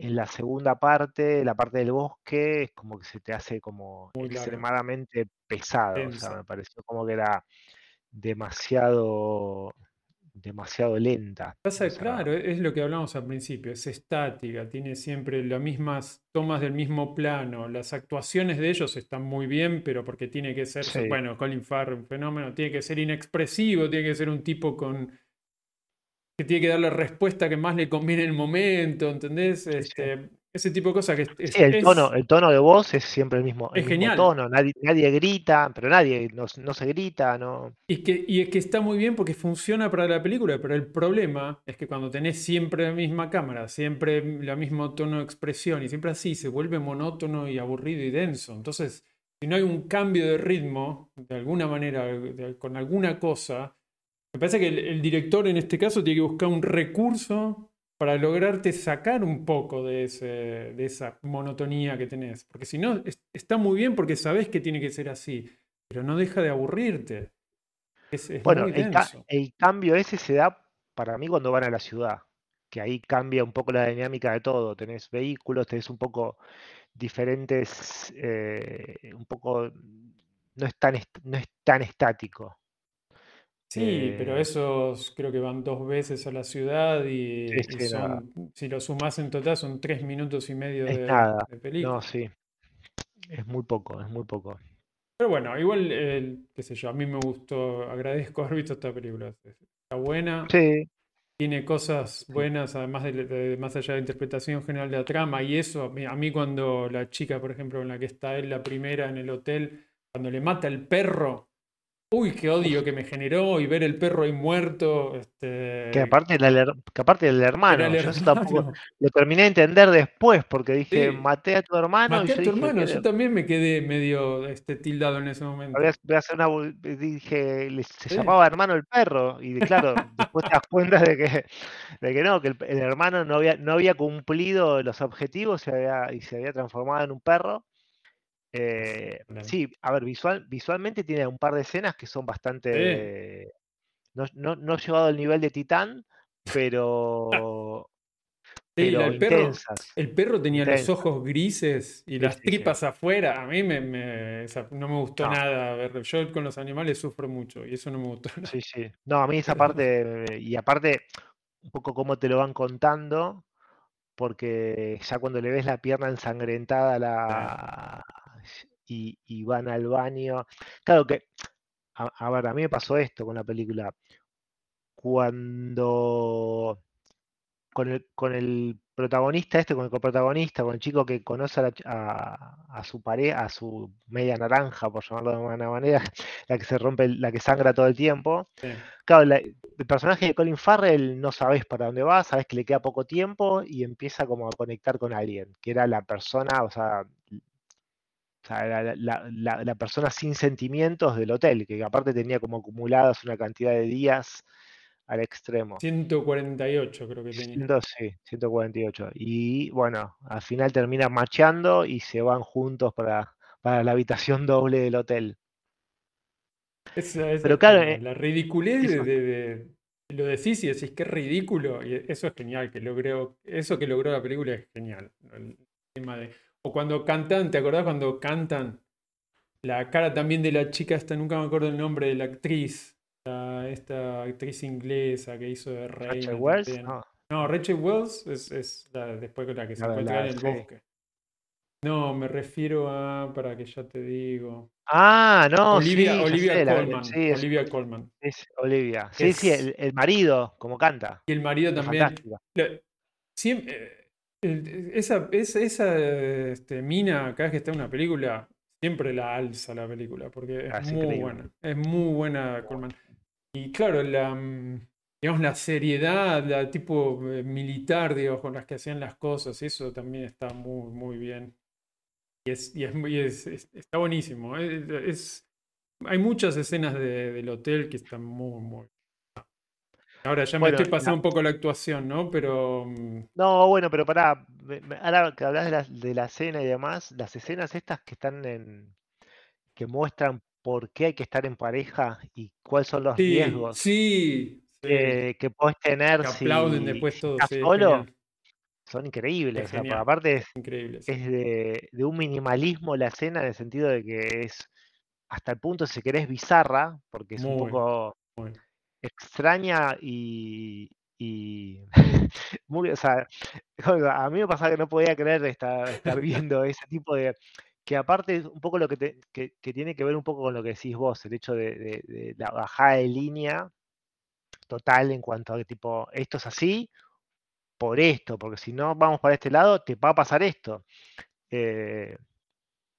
en la segunda parte, la parte del bosque, es como que se te hace como Muy larga. extremadamente pesado. O sea, me pareció como que era demasiado, demasiado lenta. Pasa, O sea, claro, es lo que hablamos al principio, es estática, tiene siempre las mismas tomas del mismo plano, las actuaciones de ellos están muy bien, pero porque tiene que ser, Sí. bueno, Colin Farrell, un fenómeno, tiene que ser inexpresivo, tiene que ser un tipo con que tiene que dar la respuesta que más le conviene en el momento, ¿entendés? sí. Este, ese tipo de cosas que es, Sí, el tono, el tono de voz es siempre el mismo, el es mismo genial. tono, nadie, nadie grita, pero nadie, no, no se grita, no. Y, que, y es que está muy bien porque funciona para la película, pero el problema es que cuando tenés siempre la misma cámara, siempre el mismo tono de expresión y siempre así, se vuelve monótono y aburrido y denso. Entonces, si no hay un cambio de ritmo, de alguna manera, de- con alguna cosa, me parece que el, el director en este caso tiene que buscar un recurso para lograrte sacar un poco de, ese, de esa monotonía que tenés. Porque si no, es- está muy bien porque sabés que tiene que ser así, pero no deja de aburrirte. Es, es Bueno, el, ca- denso. el cambio ese se da para mí cuando van a la ciudad, que ahí cambia un poco la dinámica de todo. Tenés vehículos, tenés un poco diferentes, eh, un poco, no es tan, no es tan estático. Sí, pero Eh, esos creo que van dos veces a la ciudad y, son, si lo sumás en total, son tres minutos y medio de, nada. de No, película. sí, es muy poco, es muy poco. Pero bueno, igual, el- qué sé yo, a mí me gustó, agradezco haber visto esta película. Está buena, Sí, tiene cosas buenas, además de, de- más allá de la interpretación general de la trama y eso, a mí, a mí cuando la chica, por ejemplo, en la que está él, la primera en el hotel, cuando le mata el perro, uy, qué odio que me generó y ver el perro ahí muerto, que este, aparte, la her- que aparte del era hermano, el yo tampoco lo terminé de entender después, porque dije, Sí, maté a tu hermano y maté a yo tu dije, hermano, yo también me quedé medio este, tildado en ese momento. voy a hacer una. bu- Dije, se Sí. llamaba hermano el perro. Y claro, después te das cuenta de que, de que no, que el, el hermano no había, no había cumplido los objetivos había, y se había transformado en un perro. Eh, sí, a ver, visual, visualmente tiene un par de escenas que son bastante. No, no, no he llegado al nivel de Titán, pero, el perro, el perro tenía los ojos grises y Sí, las sí, sí. tripas afuera. A mí me, no me gustó No, nada verlo. Yo con los animales sufro mucho y eso no me gustó nada. sí, sí. No, a mí esa parte, y aparte, un poco cómo te lo van contando. porque ya cuando le ves la pierna ensangrentada a la... y, y van al baño. Claro que, a, a ver, a mí me pasó esto con la película. Cuando con el, con el protagonista este, con el coprotagonista, con el chico que conoce a, la ch- a- a su pareja, a su media naranja, por llamarlo de alguna manera, la que se rompe, la que sangra todo el tiempo. Sí. Claro, la- el personaje de Colin Farrell no sabes para dónde va, sabes que le queda poco tiempo y empieza como a conectar con alguien, que era la persona, o sea, era la, la- la- la persona sin sentimientos del hotel, que aparte tenía como acumuladas una cantidad de días al extremo. 148 creo que tenía. Sí, 148. Y bueno, al final terminan marchando y se van juntos para, para la habitación doble del hotel. Esa, esa Pero claro, genial. eh, la ridiculez de, eso- de- de- lo decís y decís que es ridículo. Y eso es genial, que logró, eso que logró la película es genial. El tema de, o cuando cantan, ¿te acordás cuando cantan? La cara también de la chica esta, nunca me acuerdo el nombre de la actriz. la- esta actriz inglesa que hizo de Rachel Reina Wells, no, No, Rachel Wells es, es la, después con la que se la encuentra en el sí. bosque. No, me refiero a, para que ya te digo. Ah, no, Olivia, sí, Olivia sé, Colman. sí, es, Olivia Colman. es Olivia. Sí, sí, Es- el, el marido, como canta. Y el marido también. fantástica. Esa esa, esa, este, mina, cada vez que está en una película, siempre la alza la película, porque es Ah, es muy buena. Es muy buena Colman. Y claro, la, mm, digamos, la seriedad, la tipo eh, militar, digo, con las que hacían las cosas, eso también está muy, muy bien. Y, es, y, es, está buenísimo. Es, hay muchas escenas del hotel que están muy, muy... Ahora ya me estoy pasando un poco la actuación, ¿no? Pero... Mm, no, bueno, pero pará, ahora que hablas de la, de la escena y demás, las escenas estas que están en... que muestran por qué hay que estar en pareja y cuáles son los riesgos. Sí, que puedes tener si, aplauden después todos, solo, son increíbles. aparte es, Increíble, es de, un minimalismo la escena en el sentido de que es hasta el punto, si querés, bizarra, porque es un poco extraña y, y muy, o sea, a mí me pasaba que no podía creer estar, estar viendo ese tipo de que aparte es un poco lo que, te, que, tiene que ver un poco con lo que decís vos, el hecho de, de la bajada de línea total en cuanto a que tipo, esto es así por esto, porque si no vamos para este lado, te va a pasar esto. Eh,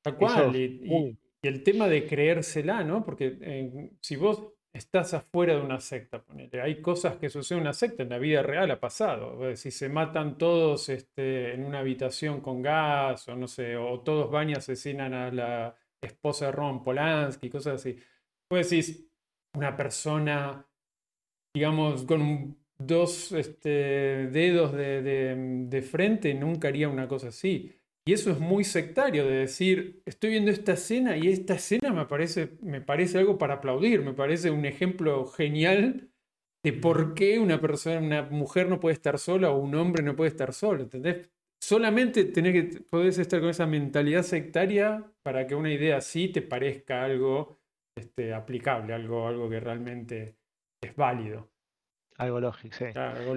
Tal cual, y, el tema de creérsela, ¿no? Porque eh, si vos estás afuera de una secta, ponele, hay cosas que suceden en una secta, en la vida real ha pasado. Si se matan todos este, en una habitación con gas, o no sé, o todos van y asesinan a la esposa de Ron Polanski, cosas así. Pues decís, una persona digamos, con dos este, dedos de, frente, nunca haría una cosa así. Y eso es muy sectario, de decir, estoy viendo esta escena y esta escena me parece, me parece algo para aplaudir, me parece un ejemplo genial de por qué una persona, una mujer no puede estar sola o un hombre no puede estar solo, ¿entendés? Solamente tenés que, podés estar con esa mentalidad sectaria para que una idea así te parezca algo este, aplicable, algo, algo que realmente es válido. Algo lógico, sí.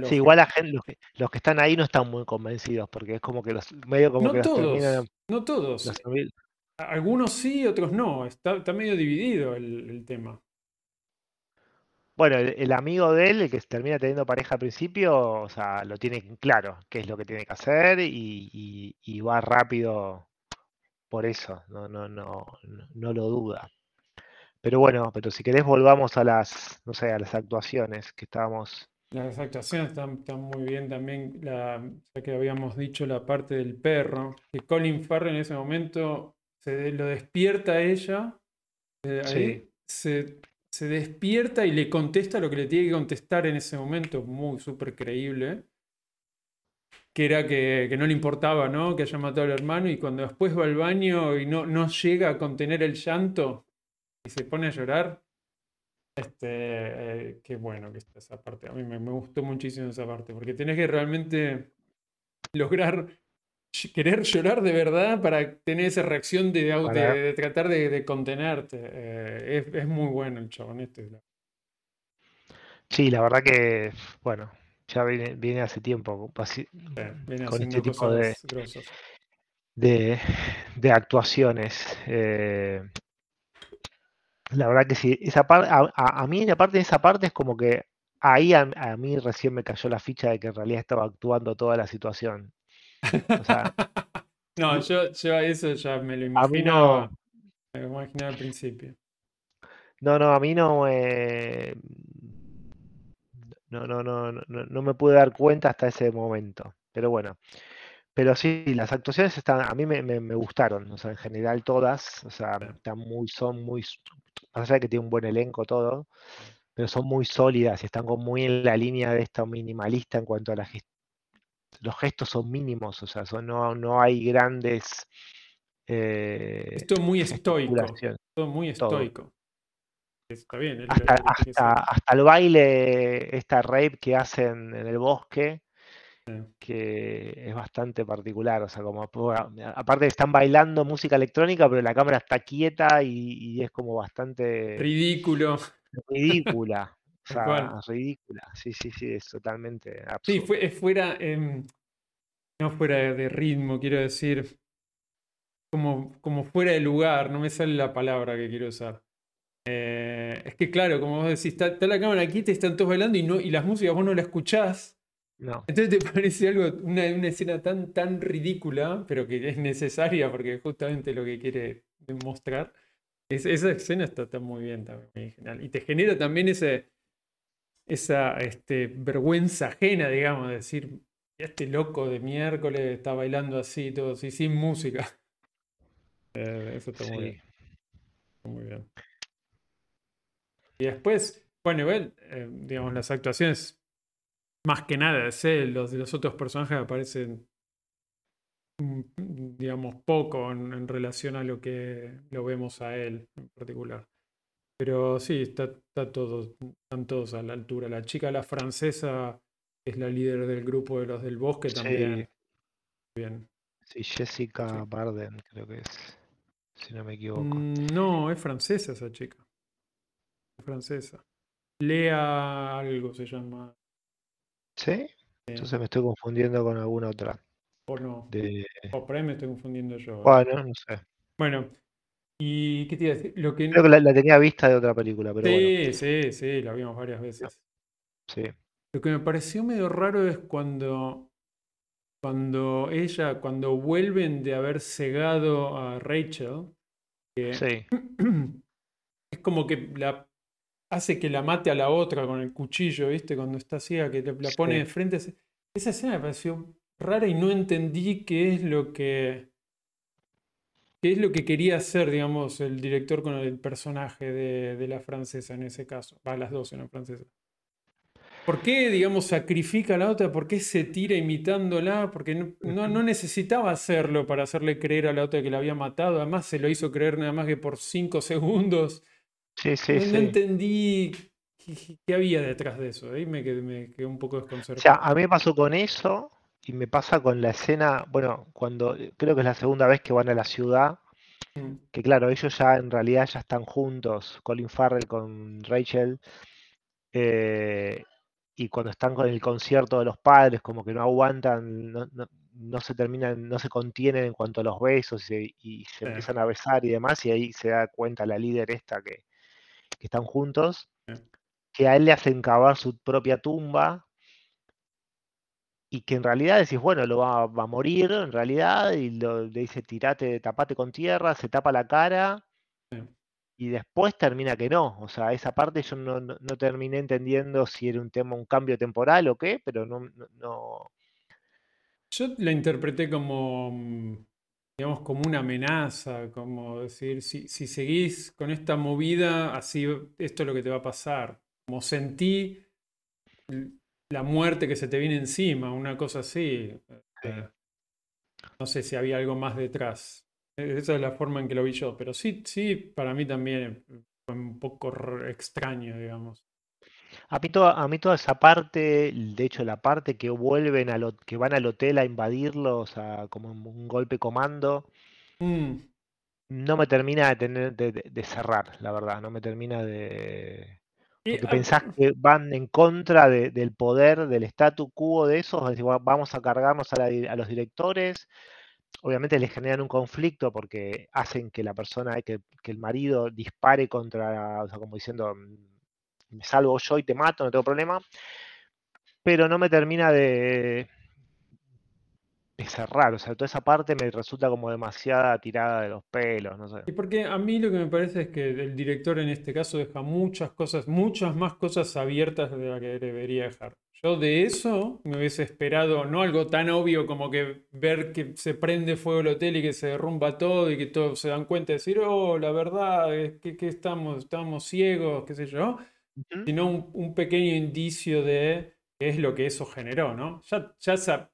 Sí, igual la gente, los que, están ahí no están muy convencidos, porque es como que los medio como no que todos, No todos. Algunos sí, otros no. Está, medio dividido el, tema. Bueno, el, amigo de él, el que termina teniendo pareja al principio, o sea, lo tiene claro qué es lo que tiene que hacer y, y va rápido por eso, no, no, no, no lo duda. Pero bueno, pero si querés volvamos a las, no sé, a las actuaciones que estábamos. Las actuaciones están, muy bien también, la, ya que habíamos dicho la parte del perro, que Colin Farrell en ese momento se lo despierta a ella, eh, se, despierta y le contesta lo que le tiene que contestar en ese momento, muy súper creíble, que era que, no le importaba, ¿no? Que haya matado al hermano y cuando después va al baño y no, no llega a contener el llanto, y se pone a llorar. Este, eh, qué bueno que está esa parte. A mí me, gustó muchísimo esa parte, porque tenés que realmente lograr querer llorar de verdad para tener esa reacción de, de, tratar de, contenerte. Eh, es, muy bueno el chabón este. Sí, la verdad que, bueno, ya viene, hace tiempo con este tipo de, de, actuaciones. Eh, la verdad que sí, esa parte, a, mí aparte de esa parte es como que ahí a, mí recién me cayó la ficha de que en realidad estaba actuando toda la situación. no, yo, yo eso ya me lo imaginaba. Me lo imaginaba al principio. No, no, a mí no me. No, no, no, no, no me pude dar cuenta hasta ese momento. Pero bueno. Pero sí, las actuaciones están, a mí me, me, gustaron, o sea, en general todas, o sea, están muy, son muy, más allá de que tiene un buen elenco todo, pero son muy sólidas y están como muy en la línea de esta minimalista en cuanto a la los gestos son mínimos, o sea, son, no, no hay grandes... Eh, Esto es muy estoico. Esto muy estoico. Está bien. Hasta, hasta, el baile, esta rape que hacen en el bosque, que es bastante particular, o sea, como aparte están bailando música electrónica, pero la cámara está quieta y, es como bastante ridículo. Ridícula. O sea, ridícula. Sí, sí, sí, es totalmente absurdo. Sí, fue, es fuera, em, no fuera de ritmo, quiero decir, como, como fuera de lugar, no me sale la palabra que quiero usar. Eh, es que claro, como vos decís, está, está, la cámara quieta y están todos bailando y, no, y las músicas vos no la escuchás entonces te parece algo, una, escena tan, tan ridícula, pero que es necesaria porque es justamente lo que quiere demostrar. esa escena está, muy bien también, Y te genera también ese, esa este, vergüenza ajena, digamos, de decir, este loco de miércoles está bailando así, todo así, sin música. Eh, eso está muy bien. Muy bien. Y después, bueno, igual, eh, digamos, las actuaciones, más que nada, los de los otros personajes aparecen, mm, digamos, poco en, relación a lo que lo vemos a él en particular. Pero sí, está, está todo, están todos a la altura. La chica, la francesa, es la líder del grupo de los del bosque también. Bien. Sí, Jessica Barden, creo que es, si no me equivoco. Mm, no, es francesa esa chica. Es francesa. Lea algo se llama. ¿Sí? Entonces me estoy confundiendo con alguna otra. O no. O por ahí me estoy confundiendo yo. Bueno, no sé. Bueno, ¿y qué te iba a decir? Lo que... Creo que la, tenía vista de otra película, pero sí, sí, sí, la vimos varias veces. Sí. Lo que me pareció medio raro es cuando, cuando ella, cuando vuelven de haber cegado a Rachel, sí. es como que la hace que la mate a la otra con el cuchillo, ¿viste? Cuando está ciega, que la pone de frente. Esa escena me pareció rara y no entendí qué es lo que. qué es lo que quería hacer, digamos, el director con el personaje de, de la francesa en ese caso. Va, las dos en la francesa. ¿Por qué, digamos, sacrifica a la otra? ¿Por qué se tira imitándola? Porque no, no, necesitaba hacerlo para hacerle creer a la otra que la había matado. Además, se lo hizo creer nada más que por cinco segundos. Sí, sí, no, entendí qué, había detrás de eso. Ahí me quedé, un poco desconcertado. O sea, a mí me pasó con eso y me pasa con la escena, bueno, cuando creo que es la segunda vez que van a la ciudad, mm. que claro, ellos ya en realidad ya están juntos, Colin Farrell con Rachel. Eh, y cuando están con el concierto de los padres, como que no aguantan, no, se terminan, no se contienen en cuanto a los besos y, se empiezan a besar y demás, y ahí se da cuenta la líder esta que, están juntos, que a él le hacen cavar su propia tumba y que en realidad decís, bueno, lo va, a morir en realidad, y le dice, tirate, tapate con tierra, se tapa la cara, y después termina que no. O sea, esa parte yo no, no, terminé entendiendo si era un tema, un cambio temporal o qué, pero no, no, Yo la interpreté como, mm, digamos, como una amenaza, como decir, si, si seguís con esta movida, así esto es lo que te va a pasar. Como sentí la muerte que se te viene encima, una cosa así. No sé si había algo más detrás. Esa es la forma en que lo vi yo, pero sí, sí, para mí también fue un poco extraño, digamos. A mí, toda, a mí toda esa parte, de hecho la parte que vuelven a lo, que van al hotel a invadirlo, o sea, como un golpe comando, mm. no me termina de tener de, cerrar, la verdad, no me termina de porque pensás que van en contra del poder, del statu quo de esos, vamos a cargarnos a, a los directores, obviamente les generan un conflicto porque hacen que la persona, que, el marido dispare contra, o sea, como diciendo, me salvo yo y te mato, no tengo problema, pero no me termina de, cerrar, o sea, toda esa parte me resulta como demasiada tirada de los pelos, no sé. Y porque a mí lo que me parece es que el director en este caso deja muchas cosas, muchas más cosas abiertas de las que debería dejar. Yo de eso me hubiese esperado, no algo tan obvio como que ver que se prende fuego el hotel y que se derrumba todo y que todos se dan cuenta de decir, oh, la verdad es que, estamos, estamos ciegos, qué sé yo, sino un, pequeño indicio de qué es lo que eso generó, ¿no? Ya, ya,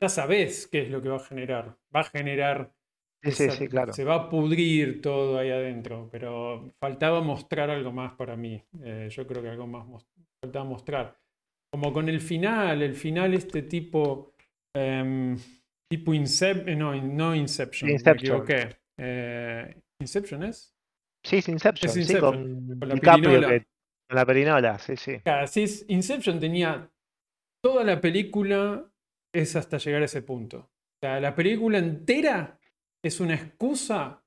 ya sabes qué es lo que va a generar. Va a generar Sí, sí, claro. Se va a pudrir todo ahí adentro, pero faltaba mostrar algo más para mí. Eh, yo creo que algo más faltaba mostrar. Como con el final, el final este tipo, um, tipo Inception, eh, no, no Inception, Inception. Eh, ¿Inception es? Sí, es Inception, sí, con, la. Con la perinola, sí, sí. Inception tenía toda la película es hasta llegar a ese punto. O sea, la película entera es una excusa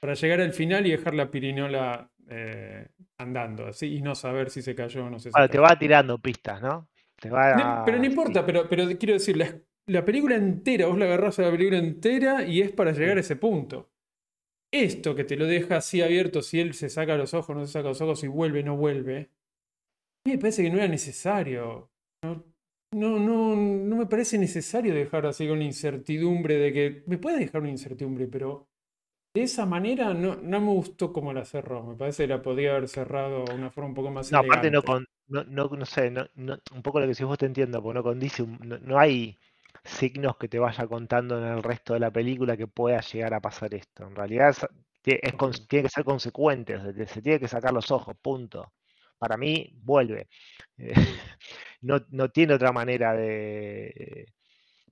para llegar al final y dejar la pirinola eh, andando, así, y no saber si se cayó o no se cayó. te va tirando pistas, ¿no? Te va Pero no importa, pero, pero quiero decir, la, película entera, vos la agarrás a la película entera y es para llegar a ese punto. Esto que te lo deja así abierto, si él se saca los ojos, no se saca los ojos, si vuelve, no vuelve, me parece que no era necesario. No, no, no, no me parece necesario dejar así con la incertidumbre de que. Me puede dejar una incertidumbre, pero de esa manera no, no me gustó cómo la cerró. Me parece que la podría haber cerrado de una forma un poco más No, aparte no, con, no, no, no sé, no, no- un poco lo que si vos te entiendo, porque no condice, un- no, no hay signos que te vaya contando en el resto de la película que pueda llegar a pasar esto. En realidad es, es tiene que ser consecuente, se tiene que sacar los ojos, punto. Para mí, vuelve. Eh, no, no tiene otra manera de,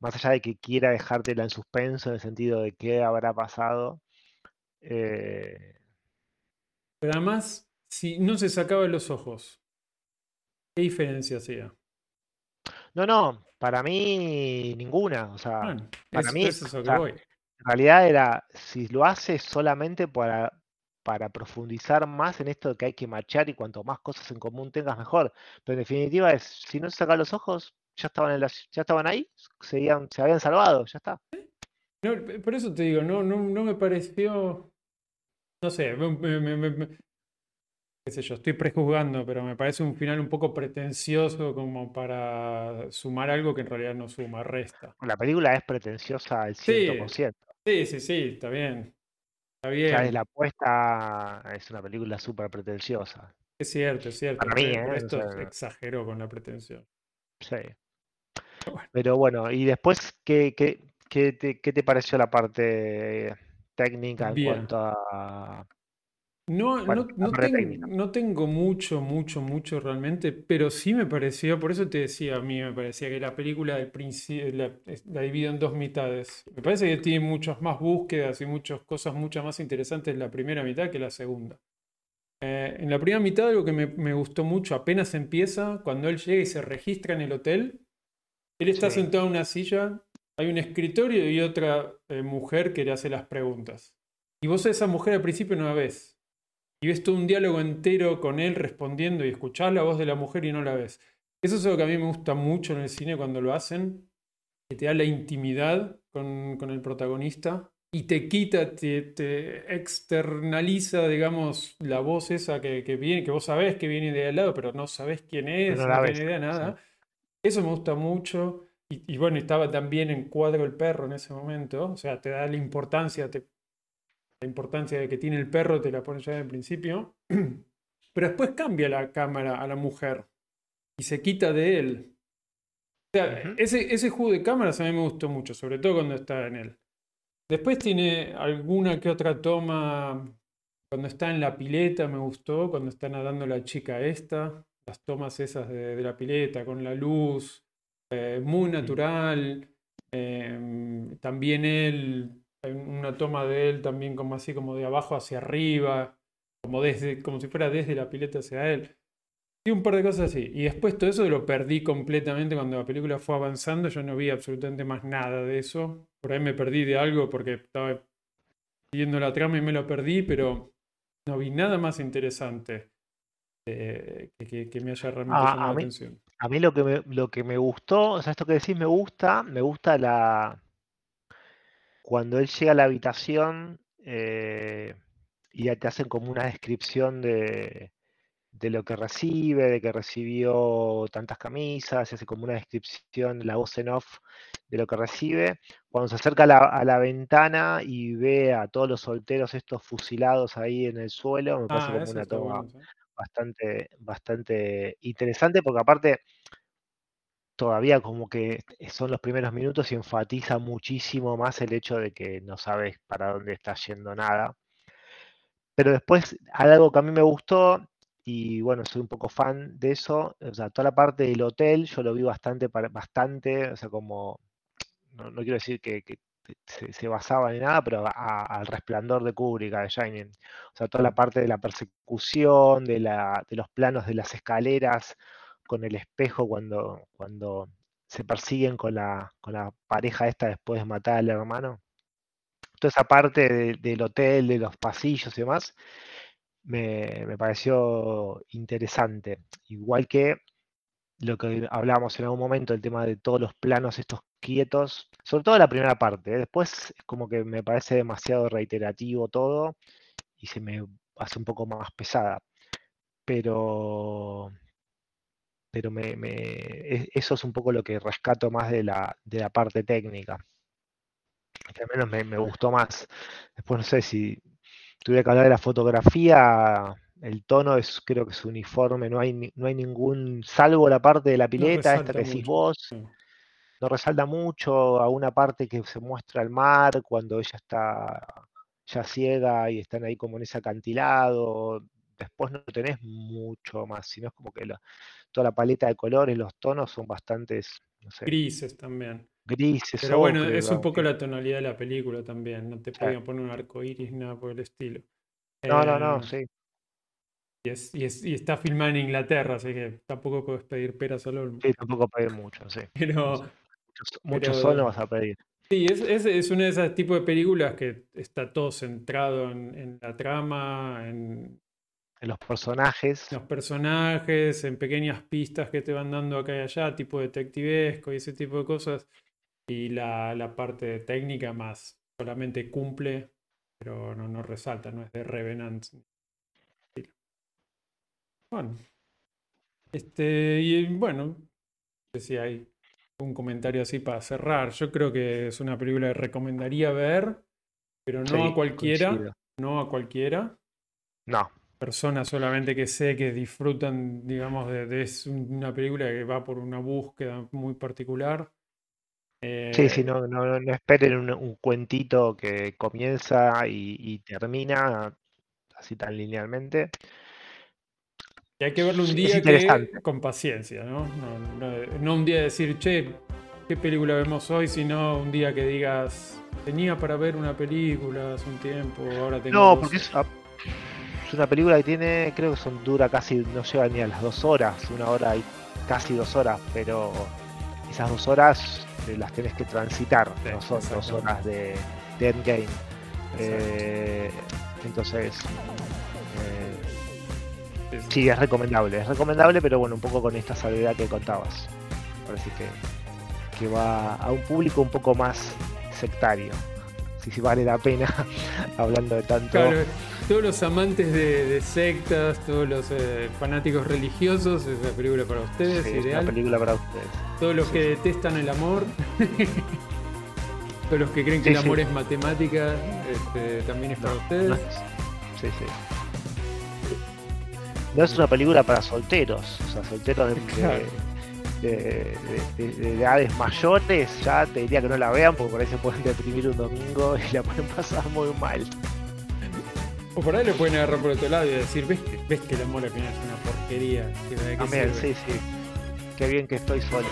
más allá de que quiera dejártela en suspenso en el sentido de qué habrá pasado. eh, Pero además, si no se sacaba los ojos, ¿qué diferencia hacía? No, no, para mí ninguna. O sea, para eso, mí, eso es a o lo que sea, voy. En realidad era, si lo hace solamente para, para profundizar más en esto de que hay que machar y cuanto más cosas en común tengas, mejor. Pero en definitiva es, si no se sacan los ojos, ya estaban en la- ya estaban ahí, seguían- se habían salvado, ya está. No, por eso te digo, no, no, no me pareció. No sé, me- me- me- qué sé yo, estoy prejuzgando, pero me parece un final un poco pretencioso como para sumar algo que en realidad no suma, resta. La película es pretenciosa al Sí, 100%. sí, sí, sí, está bien, está Ya bien. la apuesta es una película súper pretenciosa. Es cierto, es cierto, Para mí, ¿eh? O esto sea, exageró con la pretensión. sí. Pero bueno, Pero bueno, y después, ¿qué, qué, qué te, qué te pareció la parte técnica en bien. cuanto a, No, bueno, no, no, tengo mucho, mucho, mucho realmente, pero sí me pareció, por eso te decía, a mí me parecía que la película del la, divido en dos mitades. Me parece que tiene muchas más búsquedas y muchas cosas mucho más interesantes en la primera mitad que la segunda. Eh, en la primera mitad algo que me, me gustó mucho, apenas empieza, cuando él llega y se registra en el hotel, él está Sí. sentado en una silla, hay un escritorio y otra eh, mujer que le hace las preguntas. Y vos a esa mujer al principio no la ves. Y ves todo un diálogo entero con él respondiendo y escuchás la voz de la mujer y no la ves. Eso es algo que a mí me gusta mucho en el cine cuando lo hacen, que te da la intimidad con, con el protagonista y te quita, te, te externaliza, digamos, la voz esa que, que viene, que vos sabés que viene de al lado, pero no sabés quién es, no no tenés idea Sí. nada. Eso me gusta mucho. Y, y bueno, estaba también en cuadro el perro en ese momento. O sea, te da la importancia, te- la importancia de que tiene el perro, te la pone ya en principio. Pero después cambia la cámara a la mujer y se quita de él. O sea, ese, ese juego de cámaras a mí me gustó mucho, sobre todo cuando está en él. Después tiene alguna que otra toma cuando está en la pileta, me gustó, cuando está nadando la chica esta, las tomas esas de, de la pileta con la luz, eh, muy natural. eh, también él, hay una toma de él también como así, como de abajo hacia arriba, como, desde, como si fuera desde la pileta hacia él. Y un par de cosas así. Y después todo eso lo perdí completamente cuando la película fue avanzando. Yo no vi absolutamente más nada de eso. Por ahí me perdí de algo porque estaba siguiendo la trama y me lo perdí, pero no vi nada más interesante eh, que, que- que me haya realmente A, llamado a la mí, atención. a mí lo que me, lo que me gustó, o sea, esto que decís me gusta, me gusta la cuando él llega a la habitación eh, y ya te hacen como una descripción de, de lo que recibe, de que recibió tantas camisas, se hace como una descripción, la voz en off de lo que recibe. Cuando se acerca a la, a la ventana y ve a todos los solteros estos fusilados ahí en el suelo, me parece Ah, como una toma bastante, bastante interesante, porque aparte todavía como que son los primeros minutos y enfatiza muchísimo más el hecho de que no sabes para dónde está yendo nada. Pero después, algo que a mí me gustó, y bueno, soy un poco fan de eso, o sea, toda la parte del hotel, yo lo vi bastante, bastante, o sea, como, no, no quiero decir que, se, basaba en nada, pero al resplandor de Kubrick, The Shining. O sea, toda la parte de la persecución, de, la, de los planos de las escaleras, con el espejo cuando, cuando se persiguen con la, con la pareja esta después de matar al hermano. Toda esa parte de- del hotel, de los pasillos y demás, me, me pareció interesante. Igual que lo que hablábamos en algún momento, el tema de todos los planos estos quietos, sobre todo la primera parte, ¿eh? después es como que me parece demasiado reiterativo todo y se me hace un poco más pesada. Pero, pero me, me- eso es un poco lo que rescato más de la, de la parte técnica. Que al menos me, me gustó más. Después no sé si tuviera que hablar de la fotografía, el tono es, creo que es uniforme, no hay, no hay ningún, salvo la parte de la pileta, esta que decís vos, no resalta mucho a una parte que se muestra el mar cuando ella está ya ciega y están ahí como en ese acantilado. Después no tenés mucho más, sino es como que toda la paleta de colores, los tonos son bastantes, no sé. Grises también. Grises. Pero bueno, es un poco la tonalidad de la película también. No te podían poner un arco iris, nada por el estilo. No, no, no, em, sí. Y, es, y, es, y, está filmada en Inglaterra, así que tampoco puedes pedir peras al olmo. Sí, tampoco pedir mucho, sí. Pero, mucho, sol no vas a pedir. Sí, es, es, es una de esas tipos de películas que está todo centrado en, en la trama, en, en los personajes. Los personajes, en pequeñas pistas que te van dando acá y allá, tipo detectivesco y ese tipo de cosas. Y la, la parte técnica más solamente cumple, pero no, no resalta, no es de Revenant. Bueno. Este, y bueno, no sé si hay un comentario así para cerrar. Yo creo que es una película que recomendaría ver, pero no a cualquiera. No a cualquiera. No. Personas solamente que sé que disfrutan, digamos, de, es una película que va por una búsqueda muy particular. sí, sí, eh, no, no, no esperen un, cuentito que comienza y termina así tan linealmente hay que verlo un día que, con paciencia, ¿no? ¿no? un día decir, che, ¿qué película vemos hoy? Sino un día que digas, tenía para ver una película hace un tiempo, ahora tengo. No, porque es, una película que tiene, creo que son dura casi, no llega ni a las dos horas, una hora y casi dos horas, pero esas dos horas eh, las tienes que transitar, no son dos horas de, endgame. Eh, entonces, Sí, es recomendable, es recomendable, pero bueno, un poco con esta salvedad que contabas. Parece que, que va a un público un poco más sectario. Si vale la pena, hablando de tanto. Claro, todos los amantes de, sectas, todos los eh, fanáticos religiosos, es una película para ustedes, ideal. Es una película para ustedes. Todos los que detestan el amor. todos los que creen que el amor es matemática, este, también es para ustedes. sí, sí no es una película para solteros, o sea, solteros de, edades mayores, ya te diría que no la vean porque por ahí se pueden deprimir un domingo y la pueden pasar muy mal. O por ahí le pueden agarrar por otro lado y decir, ves que, ves que el amor al final es una porquería. También, sí, sí. Qué bien que estoy solo.